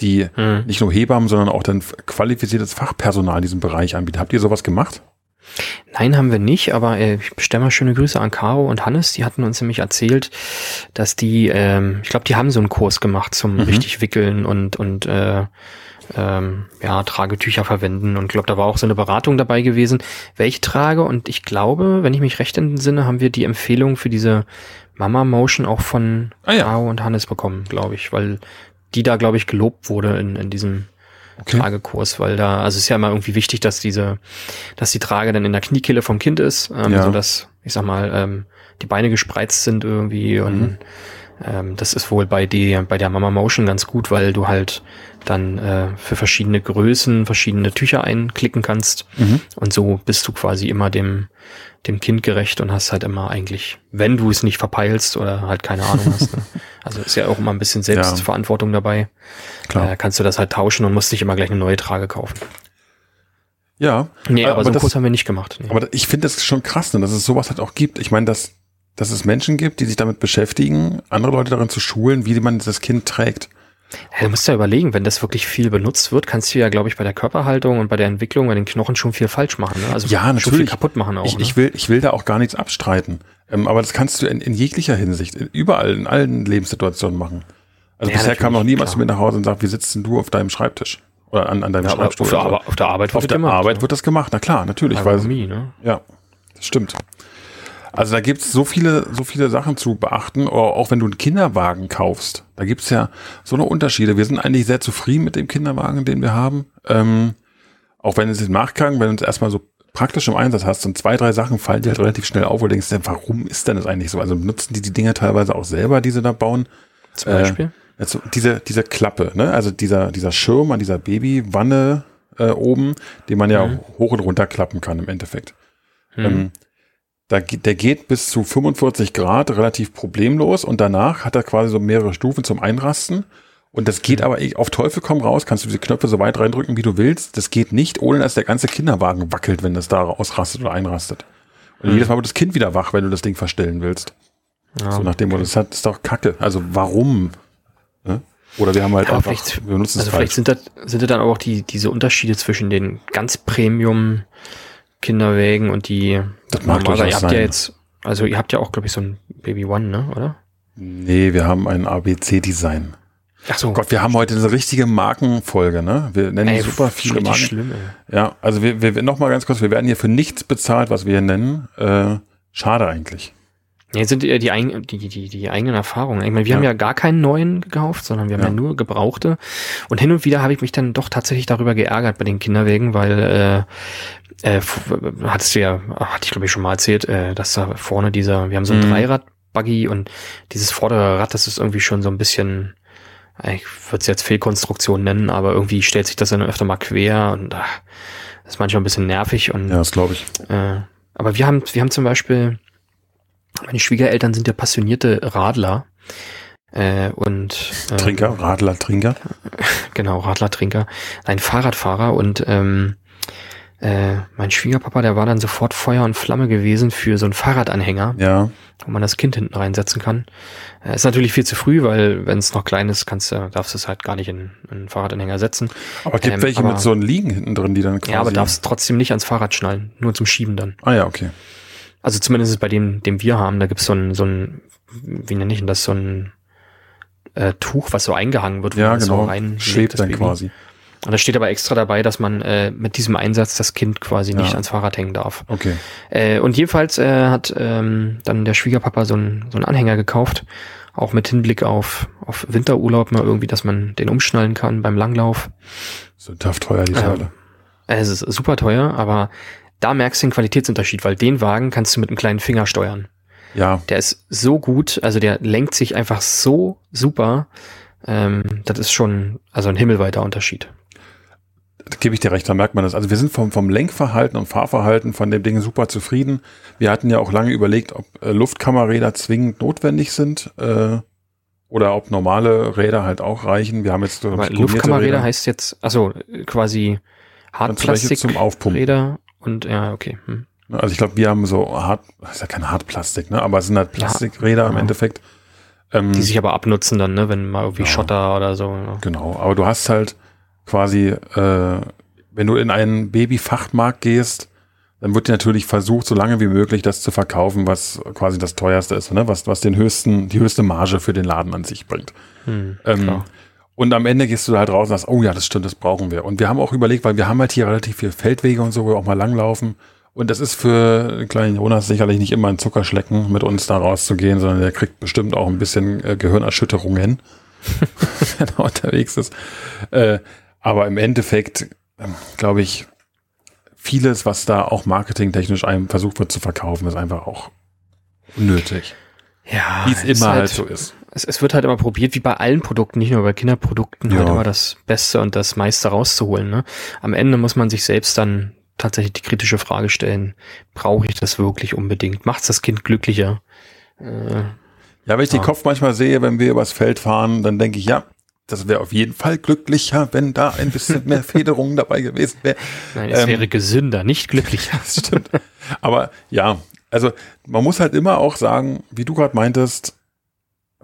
die hm. nicht nur Hebammen, sondern auch dann qualifiziertes Fachpersonal in diesem Bereich anbieten. Habt ihr sowas gemacht? Nein, haben wir nicht, aber äh, ich bestelle mal schöne Grüße an Caro und Hannes. Die hatten uns nämlich erzählt, dass die, ähm, ich glaube, die haben so einen Kurs gemacht zum mhm. richtig wickeln und, und äh, ähm, ja, Tragetücher verwenden. Und ich glaube, da war auch so eine Beratung dabei gewesen, welche trage. Und ich glaube, wenn ich mich recht entsinne, haben wir die Empfehlung für diese Mama Motion auch von ah, ja. Caro und Hannes bekommen, glaube ich, weil die da, glaube ich, gelobt wurde in, in diesem okay. Tragekurs, weil da, also es ist ja immer irgendwie wichtig, dass diese, dass die Trage dann in der Kniekehle vom Kind ist, ähm, ja. so dass, ich sag mal, ähm, die Beine gespreizt sind irgendwie mhm. Ähm, das ist wohl bei die, bei der Mama Motion ganz gut, weil du halt dann äh, für verschiedene Größen verschiedene Tücher einklicken kannst mhm. und so bist du quasi immer dem dem Kind gerecht und hast halt immer eigentlich, wenn du es nicht verpeilst oder halt keine Ahnung hast. Ne? [LAUGHS] Also ist ja auch immer ein bisschen Selbstverantwortung ja. dabei. Klar. Äh, kannst du das halt tauschen und musst nicht immer gleich eine neue Trage kaufen. Ja. Nee, aber, aber so das, Kurs haben wir nicht gemacht. Nee. Aber ich finde das schon krass, ne, dass es sowas halt auch gibt. Ich meine, dass, dass es Menschen gibt, die sich damit beschäftigen, andere Leute darin zu schulen, wie man das Kind trägt. Ja, du musst ja überlegen, wenn das wirklich viel benutzt wird, kannst du ja, glaube ich, bei der Körperhaltung und bei der Entwicklung bei den Knochen schon viel falsch machen. Ne? Also ja, natürlich. Schon viel kaputt machen auch. Ich, ne? ich, will, ich will da auch gar nichts abstreiten. Ähm, aber das kannst du in, in jeglicher Hinsicht, in, überall, in allen Lebenssituationen machen. Also ja, bisher kam noch niemand zu mir nach Hause und sagt, wie sitzt denn du auf deinem Schreibtisch? Oder an, an deinem ja, Schreibstuhl? Auf der, auf der, Arbeit wird auf das der gemacht. Arbeit wird das gemacht, na klar, natürlich. Ergonomie, ne? Ja, das stimmt. Also da gibt's so viele, so viele Sachen zu beachten, auch wenn du einen Kinderwagen kaufst. Da gibt's ja so eine Unterschiede. Wir sind eigentlich sehr zufrieden mit dem Kinderwagen, den wir haben. Ähm, auch wenn es im Nachgang, wenn du es erstmal so praktisch im Einsatz hast und zwei, drei Sachen fallen dir halt relativ schnell auf, wo du denkst, warum ist denn das eigentlich so? Also nutzen die die Dinger teilweise auch selber, die sie da bauen? Zum Beispiel? Äh, also diese, diese Klappe, ne? Also dieser, dieser Schirm an dieser Babywanne äh, oben, den man ja mhm. hoch und runter klappen kann im Endeffekt. Mhm. Ähm, da, der geht bis zu 45 Grad relativ problemlos und danach hat er quasi so mehrere Stufen zum Einrasten. Und das geht aber auf Teufel komm raus, kannst du diese Knöpfe so weit reindrücken, wie du willst. Das geht nicht, ohne dass der ganze Kinderwagen wackelt, wenn das da ausrastet oder einrastet. Und mhm. jedes Mal wird das Kind wieder wach, wenn du das Ding verstellen willst. Ja, so nachdem okay. das hat, ist doch Kacke. Also warum? Ne? Oder wir haben halt ja, einfach, wir benutzen also vielleicht sind das, sind das dann auch die, diese Unterschiede zwischen den ganz Premium Kinderwägen und die das mag normale, ihr habt sein. ja jetzt, also ihr habt ja auch, glaube ich, so ein Baby One, ne, oder? Nee, wir haben ein ABC-Design. Ach so. Gott, wir haben heute eine richtige Markenfolge, ne? Wir nennen ey, super viele Marken. Schlimm, ey. Ja, also wir, wir noch mal ganz kurz, wir werden hier für nichts bezahlt, was wir hier nennen. Äh, schade eigentlich. Ja, sind die, die, die, die, die eigenen Erfahrungen. Ich meine, wir ja. haben ja gar keinen neuen gekauft, sondern wir haben ja, ja nur gebrauchte. Und hin und wieder habe ich mich dann doch tatsächlich darüber geärgert bei den Kinderwegen, weil äh, äh, hattest du ja, hatte ich glaube ich schon mal erzählt, äh, dass da vorne dieser, wir haben so ein mhm. Dreirad-Buggy und dieses vordere Rad, das ist irgendwie schon so ein bisschen, ich würde es jetzt Fehlkonstruktion nennen, aber irgendwie stellt sich das dann öfter mal quer und ach, das ist manchmal ein bisschen nervig und ja, das glaube ich. Äh, aber wir haben, wir haben zum Beispiel meine Schwiegereltern sind ja passionierte Radler. Äh, und äh, Trinker, Radler, Trinker. [LAUGHS] Genau, Radler, Trinker. Ein Fahrradfahrer und ähm, äh, mein Schwiegerpapa, der war dann sofort Feuer und Flamme gewesen für so einen Fahrradanhänger, Ja. wo man das Kind hinten reinsetzen kann. Äh, ist natürlich viel zu früh, weil wenn es noch klein ist, kannst du, darfst du es halt gar nicht in, in einen Fahrradanhänger setzen. Aber es gibt Ähm, welche aber- mit so einem Liegen hinten drin, die dann quasi. Ja, aber darfst trotzdem nicht ans Fahrrad schnallen, nur zum Schieben dann. Ah ja, okay. Also zumindest ist es bei dem, dem wir haben, da gibt's so ein, so ein, wie nenne ich denn das, so ein äh, Tuch, was so eingehangen wird, wo Ja, man so genau. reinlegt, Schwebt dann Baby. quasi. Und da steht aber extra dabei, dass man äh, mit diesem Einsatz das Kind quasi nicht Ja. ans Fahrrad hängen darf. Okay. Äh, und jedenfalls äh, hat ähm, dann der Schwiegerpapa so einen so einen Anhänger gekauft, auch mit Hinblick auf, auf Winterurlaub mal irgendwie, dass man den umschnallen kann beim Langlauf. Sündhaft teuer, die. Teile. Äh, Es ist super teuer, aber da merkst du den Qualitätsunterschied, weil den Wagen kannst du mit einem kleinen Finger steuern. Ja, Der ist so gut, also der lenkt sich einfach so super. Ähm, das ist schon also ein himmelweiter Unterschied. da gebe ich dir recht, da merkt man das. Also wir sind vom, vom Lenkverhalten und Fahrverhalten von dem Ding super zufrieden. Wir hatten ja auch lange überlegt, ob äh, Luftkammerräder zwingend notwendig sind äh, oder ob normale Räder halt auch reichen. Wir haben jetzt Luftkammerräder Räder. heißt jetzt, also quasi du welche Hartplastikräder zum Aufpumpen. Und ja, okay. Hm. Also ich glaube, wir haben so hart, das ist ja kein Hartplastik, ne? Aber es sind halt Plastikräder im genau. Endeffekt. Ähm, Die sich aber abnutzen dann, ne, wenn mal irgendwie Ja. Schotter oder so. ne? Genau, aber du hast halt quasi, äh, wenn du in einen Babyfachmarkt gehst, dann wird dir natürlich versucht, so lange wie möglich das zu verkaufen, was quasi das teuerste ist, ne? was, was den höchsten, die höchste Marge für den Laden an sich bringt. Hm, Ähm. Und am Ende gehst du da halt raus und sagst, oh ja, das stimmt, das brauchen wir. Und wir haben auch überlegt, weil wir haben halt hier relativ viel Feldwege und so, wo wir auch mal langlaufen. Und das ist für kleinen Jonas sicherlich nicht immer ein Zuckerschlecken, mit uns da rauszugehen, sondern der kriegt bestimmt auch ein bisschen äh, Gehirnerschütterungen, [LAUGHS] [LAUGHS] wenn er unterwegs ist. Äh, aber im Endeffekt, ähm, glaube ich, vieles, was da auch marketingtechnisch einem versucht wird zu verkaufen, ist einfach auch unnötig. Ja, Wie es immer halt so ist. Es, es wird halt immer probiert, wie bei allen Produkten, nicht nur bei Kinderprodukten, halt Ja. immer das Beste und das meiste rauszuholen. Ne? Am Ende muss man sich selbst dann tatsächlich die kritische Frage stellen, brauche ich das wirklich unbedingt? Macht's das Kind glücklicher? Äh, Ja, wenn ich Ja. den Kopf manchmal sehe, wenn wir übers Feld fahren, dann denke ich, ja, das wäre auf jeden Fall glücklicher, wenn da ein bisschen mehr [LAUGHS] Federung dabei gewesen wäre. nein, es Ähm, wäre gesünder, nicht [LAUGHS] glücklicher. Das stimmt. Aber ja, also man muss halt immer auch sagen, wie du gerade meintest,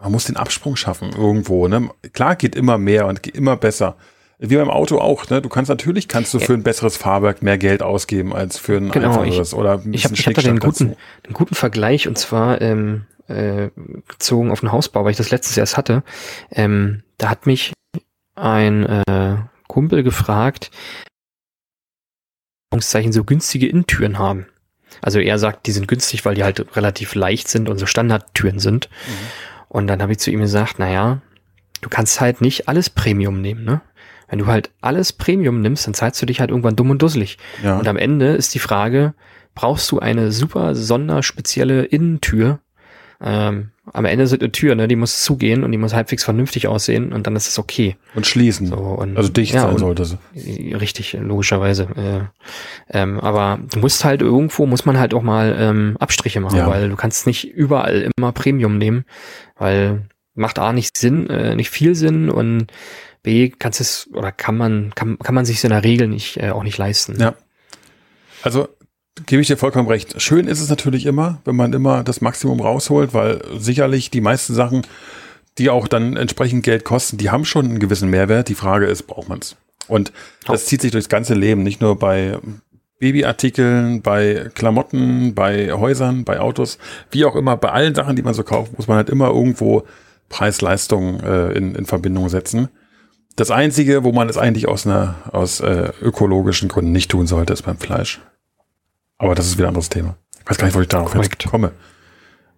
man muss den Absprung schaffen irgendwo. Ne? Klar geht immer mehr und geht immer besser. Wie beim Auto auch, ne? Du kannst natürlich kannst du für ein besseres Fahrwerk mehr Geld ausgeben als für ein Genau, einfacheres oder ein Ich habe ich hab da den guten, dazu. den guten Vergleich und zwar ähm, äh, gezogen auf den Hausbau, weil ich das letztes erst hatte. Ähm, da hat mich ein äh, Kumpel gefragt, so günstige Innentüren haben. Also er sagt, die sind günstig, weil die halt relativ leicht sind und so Standardtüren sind. Und dann habe ich zu ihm gesagt, naja, du kannst halt nicht alles Premium nehmen, ne? Wenn du halt alles Premium nimmst, dann zahlst du dich halt irgendwann dumm und dusselig. Ja. Und am Ende ist die Frage, brauchst du eine super sonderspezielle Innentür? Ähm, am Ende sind eine Tür, ne, die muss zugehen und die muss halbwegs vernünftig aussehen und dann ist es okay. und schließen. So, und, also dicht ja, sein und- sollte sie. Richtig, logischerweise. Äh, ähm, aber du musst halt irgendwo, muss man halt auch mal ähm, Abstriche machen, Ja. weil du kannst nicht überall immer Premium nehmen, weil macht A nicht Sinn, äh, nicht viel Sinn und B kannst es oder kann man, kann, kann man sich in der Regel nicht äh, auch nicht leisten. Ja. Also gebe ich dir vollkommen recht. Schön ist es natürlich immer, wenn man immer das Maximum rausholt, weil sicherlich die meisten Sachen, die auch dann entsprechend Geld kosten, die haben schon einen gewissen Mehrwert. Die Frage ist, braucht man es? Und das zieht sich durchs ganze Leben, nicht nur bei Babyartikeln, bei Klamotten, bei Häusern, bei Autos, wie auch immer, bei allen Sachen, die man so kauft, muss man halt immer irgendwo Preis-Leistung äh, in, in Verbindung setzen. Das Einzige, wo man es eigentlich aus, einer, aus äh, ökologischen Gründen nicht tun sollte, ist beim Fleisch. Aber das ist wieder ein anderes Thema. Ich weiß gar nicht, wo ich darauf Korrekt. jetzt komme.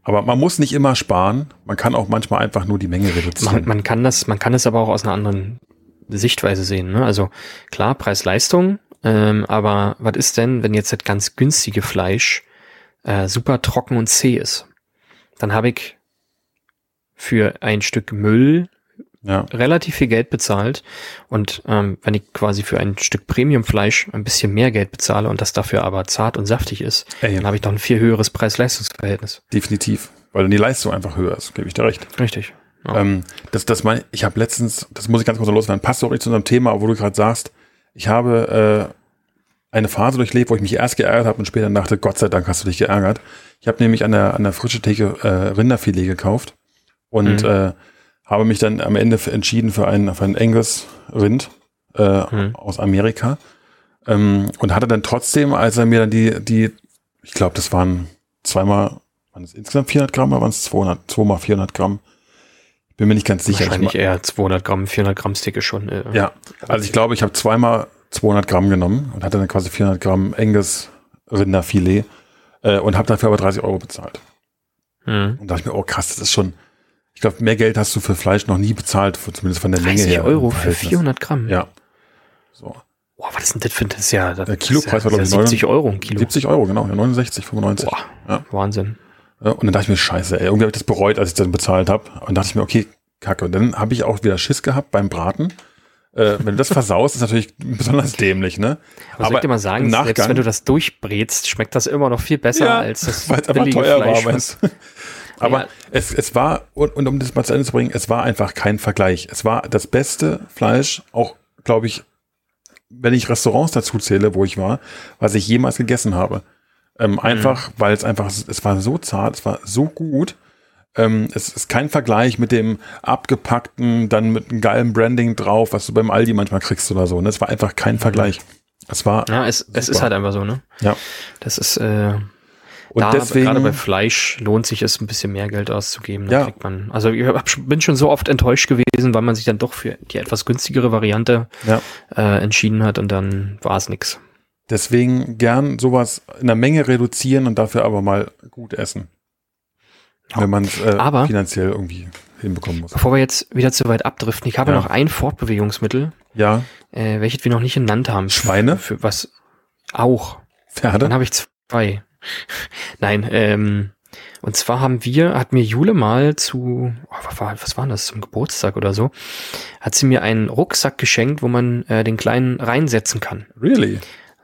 Aber man muss nicht immer sparen. Man kann auch manchmal einfach nur die Menge reduzieren. Man, man kann das, man kann es aber auch aus einer anderen Sichtweise sehen. Ne? Also klar, Preis-Leistung, ähm, aber was ist denn, wenn jetzt das ganz günstige Fleisch äh, super trocken und zäh ist? Dann habe ich für ein Stück Müll ja. relativ viel Geld bezahlt und ähm, wenn ich quasi für ein Stück Premium-Fleisch ein bisschen mehr Geld bezahle und das dafür aber zart und saftig ist, Ey, dann habe ich doch ein viel höheres Preis-Leistungs-Verhältnis. definitiv. Weil dann die Leistung einfach höher ist, gebe ich dir recht. Richtig. Ja. Ähm, das, das mein, ich habe letztens, das muss ich ganz kurz loswerden, passt auch nicht zu unserem Thema, wo du gerade sagst, ich habe eine Phase durchlebt, wo ich mich erst geärgert habe und später dachte, Gott sei Dank hast du dich geärgert. Ich habe nämlich an der, an der frische Theke äh, Rinderfilet gekauft und mhm. äh, habe mich dann am Ende entschieden für ein, für ein Angus Rind äh, mhm. aus Amerika ähm, und hatte dann trotzdem, als er mir dann die, die ich glaube, das waren zweimal, waren es insgesamt 400 Gramm oder waren es 200, zweimal 400 Gramm? Ich bin mir nicht ganz sicher. Wahrscheinlich eher 200 Gramm, 400 Gramm Stick schon. Äh, ja, also ich glaube, ich habe zweimal 200 Gramm genommen und hatte dann quasi 400 Gramm Angus Rinderfilet äh, und habe dafür aber 30 Euro bezahlt. Mhm. Und dachte ich mir, oh krass, das ist schon, ich glaube, mehr Geld hast du für Fleisch noch nie bezahlt, zumindest von der Länge her. 30 Euro für 400 Gramm? Ja. So. Boah, was ist denn das für ein das ja, das Der Kilopreis war, glaube ich, 70 Euro ein Kilo. 70 Euro, genau, ja, 69, 95. Boah, ja. Wahnsinn. Und dann dachte ich mir, scheiße, ey, irgendwie habe ich das bereut, als ich das bezahlt habe. Und dachte ich mir, okay, kacke. Und dann habe ich auch wieder Schiss gehabt beim Braten. Äh, wenn du das versaust, ist natürlich [LAUGHS] besonders dämlich, ne? Aber, Aber soll ich dir mal sagen, selbst wenn du das durchbrätst, schmeckt das immer noch viel besser ja, als das Weil es einfach teuer Fleisch, war? Aber ja. es, es war, und, und um das mal zu Ende zu bringen, es war einfach kein Vergleich. Es war das beste Fleisch, auch, glaube ich, wenn ich Restaurants dazu zähle, wo ich war, was ich jemals gegessen habe. Ähm, mhm. Einfach, weil es einfach, es war so zart, es war so gut. Ähm, es ist kein Vergleich mit dem abgepackten, dann mit einem geilen Branding drauf, was du beim Aldi manchmal kriegst oder so. Ne? Es war einfach kein Vergleich. Es war. Ja, es, es ist halt einfach so, ne? Ja. Das ist, äh, und da, deswegen, gerade bei Fleisch lohnt sich es, ein bisschen mehr Geld auszugeben. Da ja. kriegt man, also ich hab, bin schon so oft enttäuscht gewesen, weil man sich dann doch für die etwas günstigere Variante ja. äh, entschieden hat und dann war es nix. Deswegen gern sowas in der Menge reduzieren und dafür aber mal gut essen. Ja. Wenn man es äh, finanziell irgendwie hinbekommen muss. Bevor wir jetzt wieder zu weit abdriften, ich habe ja. noch ein Fortbewegungsmittel. Ja. Äh, welches wir noch nicht genannt haben. Schweine? Für, für was auch. Pferde? Dann habe ich zwei. [LAUGHS] Nein, ähm, und zwar haben wir, hat mir Jule mal zu, oh, was, war, was war das, zum Geburtstag oder so, hat sie mir einen Rucksack geschenkt, wo man äh, den Kleinen reinsetzen kann. Really?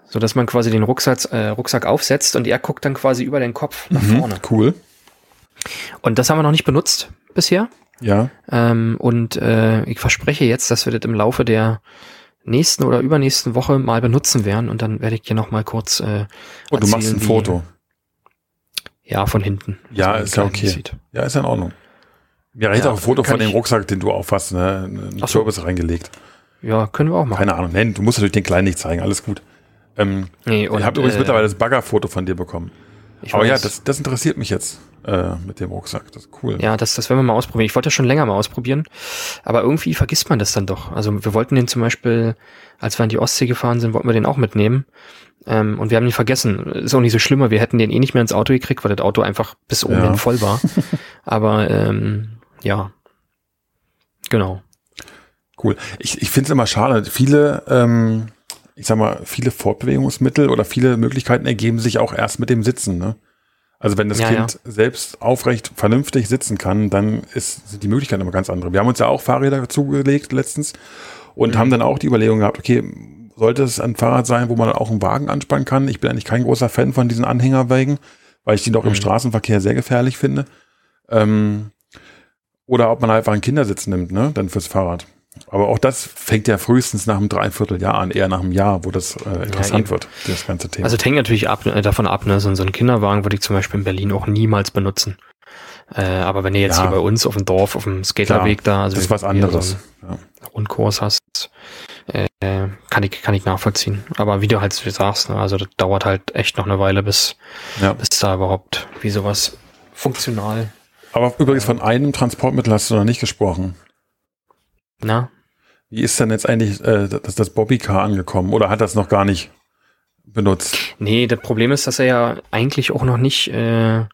So dass man quasi den Rucksack, äh, Rucksack aufsetzt und er guckt dann quasi über den Kopf nach mhm, vorne. Cool. Und das haben wir noch nicht benutzt bisher. Ja. Ähm, und äh, ich verspreche jetzt, dass wir das im Laufe der nächsten oder übernächsten Woche mal benutzen werden und dann werde ich dir noch mal kurz äh, Und oh, du machst ein Foto. Ja, von hinten. Ja, ist ja okay. Sieht. Ja, ist ja in Ordnung. Mir reicht ja, auch ein Foto von dem Rucksack, den du aufhast, ne? Ein so. reingelegt. Ja, können wir auch machen. Keine Ahnung. Nein, du musst natürlich den kleinen nicht zeigen, alles gut. Ähm, nee, und, ich habe übrigens äh, mittlerweile das Baggerfoto von dir bekommen. Aber weiß. ja, das, das interessiert mich jetzt äh, mit dem Rucksack. Das ist cool. Ja, das, das werden wir mal ausprobieren. Ich wollte das schon länger mal ausprobieren, aber irgendwie vergisst man das dann doch. Also wir wollten den zum Beispiel, als wir an die Ostsee gefahren sind, wollten wir den auch mitnehmen. Ähm, und wir haben ihn vergessen. Ist auch nicht so schlimmer. Wir hätten den eh nicht mehr ins Auto gekriegt, weil das Auto einfach bis oben ja. voll war. [LAUGHS] aber ähm, ja, genau. Cool. Ich, ich finde es immer schade. Viele ähm, ich sag mal, viele Fortbewegungsmittel oder viele Möglichkeiten ergeben sich auch erst mit dem Sitzen. Ne? Also wenn das ja, Kind ja. selbst aufrecht, vernünftig sitzen kann, dann ist, sind die Möglichkeiten immer ganz andere. Wir haben uns ja auch Fahrräder zugelegt letztens und mhm. haben dann auch die Überlegung gehabt, okay, sollte es ein Fahrrad sein, wo man auch einen Wagen anspannen kann? Ich bin eigentlich kein großer Fan von diesen Anhängerwägen, weil ich die doch mhm. im Straßenverkehr sehr gefährlich finde. Ähm, oder ob man einfach einen Kindersitz nimmt, ne, dann fürs Fahrrad. Aber auch das fängt ja frühestens nach einem Dreivierteljahr an, eher nach einem Jahr, wo das äh, interessant ja, wird, das ganze Thema. Also es hängt natürlich ab, äh, davon ab, ne? so, so einen Kinderwagen würde ich zum Beispiel in Berlin auch niemals benutzen. Äh, aber wenn ihr jetzt ja. hier bei uns auf dem Dorf, auf dem Skaterweg da, also das ist was anderes. So ja. Rundkurs hast, äh, kann ich kann ich nachvollziehen. Aber wie du halt sagst, ne, also das dauert halt echt noch eine Weile, bis ja. bis da überhaupt wie sowas funktional. Aber übrigens von einem Transportmittel hast du noch nicht gesprochen. Na? Wie ist denn jetzt eigentlich äh, das, das Bobbycar angekommen? Oder hat das noch gar nicht benutzt? Nee, das Problem ist, dass er ja eigentlich auch noch nicht äh,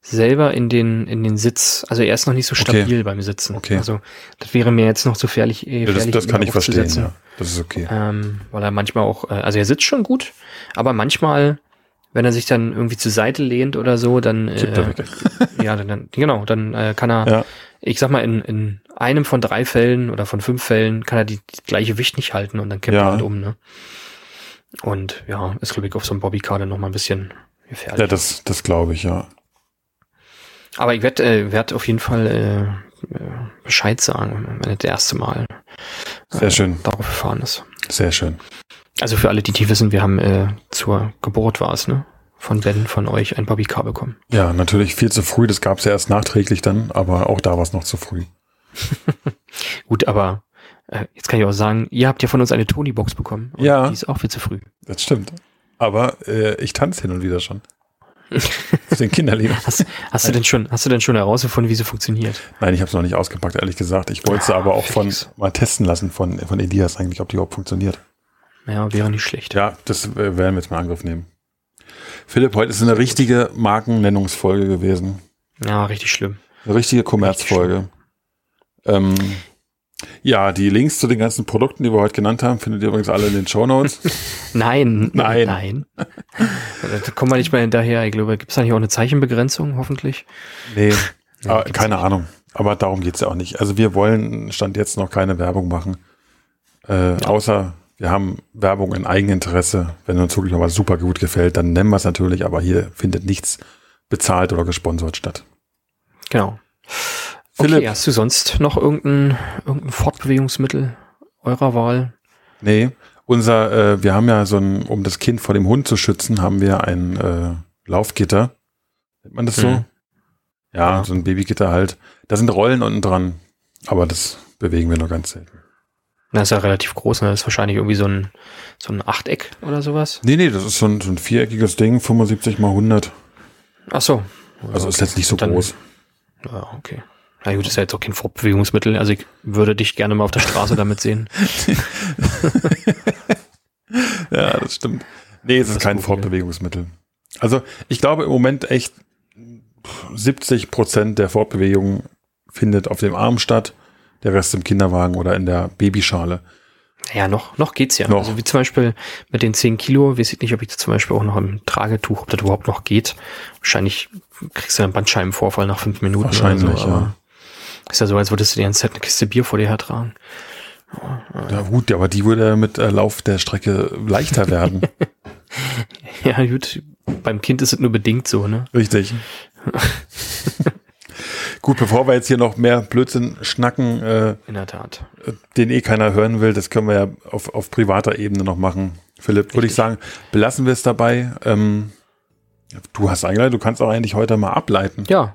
selber in den, in den Sitz, also er ist noch nicht so stabil okay. beim Sitzen. Okay. Also das wäre mir jetzt noch zu gefährlich. Äh, ja, das, das kann ich verstehen, ja. Das ist okay. Ähm, weil er manchmal auch, äh, also er sitzt schon gut, aber manchmal, wenn er sich dann irgendwie zur Seite lehnt oder so, dann, äh, ja, dann, dann genau, dann äh, kann er, ja. Ich sag mal, in, in einem von drei Fällen oder von fünf Fällen kann er die, die gleiche Gewicht nicht halten und dann kippt ja. er halt um, ne? Und ja, ist glaube ich auf so einem Bobbycar dann noch mal ein bisschen gefährlich. Ja, das, das glaube ich, ja. Aber ich werde äh, werd auf jeden Fall äh, Bescheid sagen, wenn das das erste Mal Sehr schön. darauf gefahren ist. Sehr schön. Also für alle, die die wissen, wir haben äh, zur Geburt war es, ne? Von Ben, von euch ein Bobbycar bekommen. Ja, natürlich viel zu früh. Das gab es ja erst nachträglich dann, aber auch da war es noch zu früh. [LAUGHS] Gut, aber äh, jetzt kann ich auch sagen, ihr habt ja von uns eine Tony-Box bekommen. Ja. Die ist auch viel zu früh. Das stimmt. Aber äh, ich tanze hin und wieder schon. Auf den Kinderliedern. [LAUGHS] Hast, hast du denn schon, hast du denn schon herausgefunden, wie sie funktioniert? Nein, ich habe es noch nicht ausgepackt, ehrlich gesagt. Ich wollte es aber auch von mal testen lassen von, von Elias eigentlich, ob die überhaupt funktioniert. Ja, wäre nicht schlecht. Ja, das äh, werden wir jetzt mal in Angriff nehmen. Philipp, heute ist eine richtige Markennennungsfolge gewesen. Ja, richtig schlimm. Eine richtige Kommerzfolge. Ähm, ja, die Links zu den ganzen Produkten, die wir heute genannt haben, findet ihr übrigens alle in den Shownotes. [LAUGHS] Nein, Nein. nein. da kommen wir nicht mehr hinterher. Ich glaube, gibt es da nicht auch eine Zeichenbegrenzung, hoffentlich? Nee, Ja, gibt's keine nicht. Ahnung. Aber darum geht's ja auch nicht. Also wir wollen Stand jetzt noch keine Werbung machen. Äh, Außer wir haben Werbung in Eigeninteresse. Wenn uns wirklich mal was super gut gefällt, dann nennen wir es natürlich, aber hier findet nichts bezahlt oder gesponsert statt. Genau. Philipp. Okay, hast du sonst noch irgendein, irgendein Fortbewegungsmittel eurer Wahl? Nee, unser, äh, wir haben ja so ein, um das Kind vor dem Hund zu schützen, haben wir ein äh, Laufgitter. Nennt man das so? Hm. Ja, Ja. so ein Babygitter halt. Da sind Rollen unten dran, aber das bewegen wir nur ganz selten. Das ist ja relativ groß, ne? Das ist wahrscheinlich irgendwie so ein, so ein Achteck oder sowas. Nee, nee, das ist so ein, so ein viereckiges Ding, 75 mal 100. Ach so. Also ist jetzt nicht so Dann- groß. Ja, okay. Na gut, ist ja jetzt auch kein Fortbewegungsmittel. Also ich würde dich gerne mal auf der Straße damit sehen. [LAUGHS] Ja, das stimmt. Nee, es ist kein Problem. Fortbewegungsmittel. Also ich glaube im Moment echt 70 Prozent der Fortbewegung findet auf dem Arm statt, der Rest im Kinderwagen oder in der Babyschale. Ja, noch, noch geht's ja. Noch. Also wie zum Beispiel mit den 10 Kilo, weiß ich nicht, ob ich das zum Beispiel auch noch im Tragetuch, ob das überhaupt noch geht. Wahrscheinlich kriegst du einen Bandscheibenvorfall nach fünf Minuten. Wahrscheinlich, oder so, ja. Ist ja so, als würdest du die ganze Zeit eine Kiste Bier vor dir hertragen. Ja gut, aber die würde mit äh, Lauf der Strecke leichter werden. [LAUGHS] Ja, gut. Beim Kind ist es nur bedingt so, ne? Richtig. [LAUGHS] gut, bevor wir jetzt hier noch mehr Blödsinn schnacken, äh, In der Tat. den eh keiner hören will, das können wir ja auf, auf privater Ebene noch machen. Philipp, würde ich sagen, belassen wir es dabei. Ähm, du hast eingeleitet, du kannst auch eigentlich heute mal ableiten. Ja.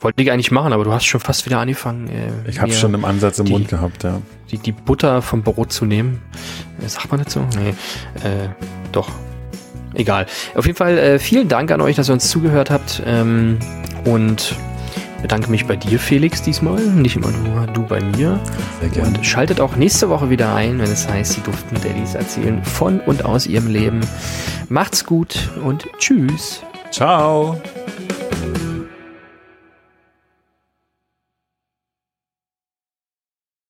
Wollte ich eigentlich machen, aber du hast schon fast wieder angefangen. Äh, Ich habe schon im Ansatz im die- Mund gehabt, ja. die, die Butter vom Brot zu nehmen. Äh, Sagt man das so? Nee. Äh, doch. Egal. Auf jeden Fall äh, vielen Dank an euch, dass ihr uns zugehört habt. Ähm, und bedanke mich bei dir, Felix, diesmal. Nicht immer nur du bei mir. Sehr gerne. Und schaltet auch nächste Woche wieder ein, wenn es heißt, die duften Daddies erzählen von und aus ihrem Leben. Macht's gut und tschüss. Ciao.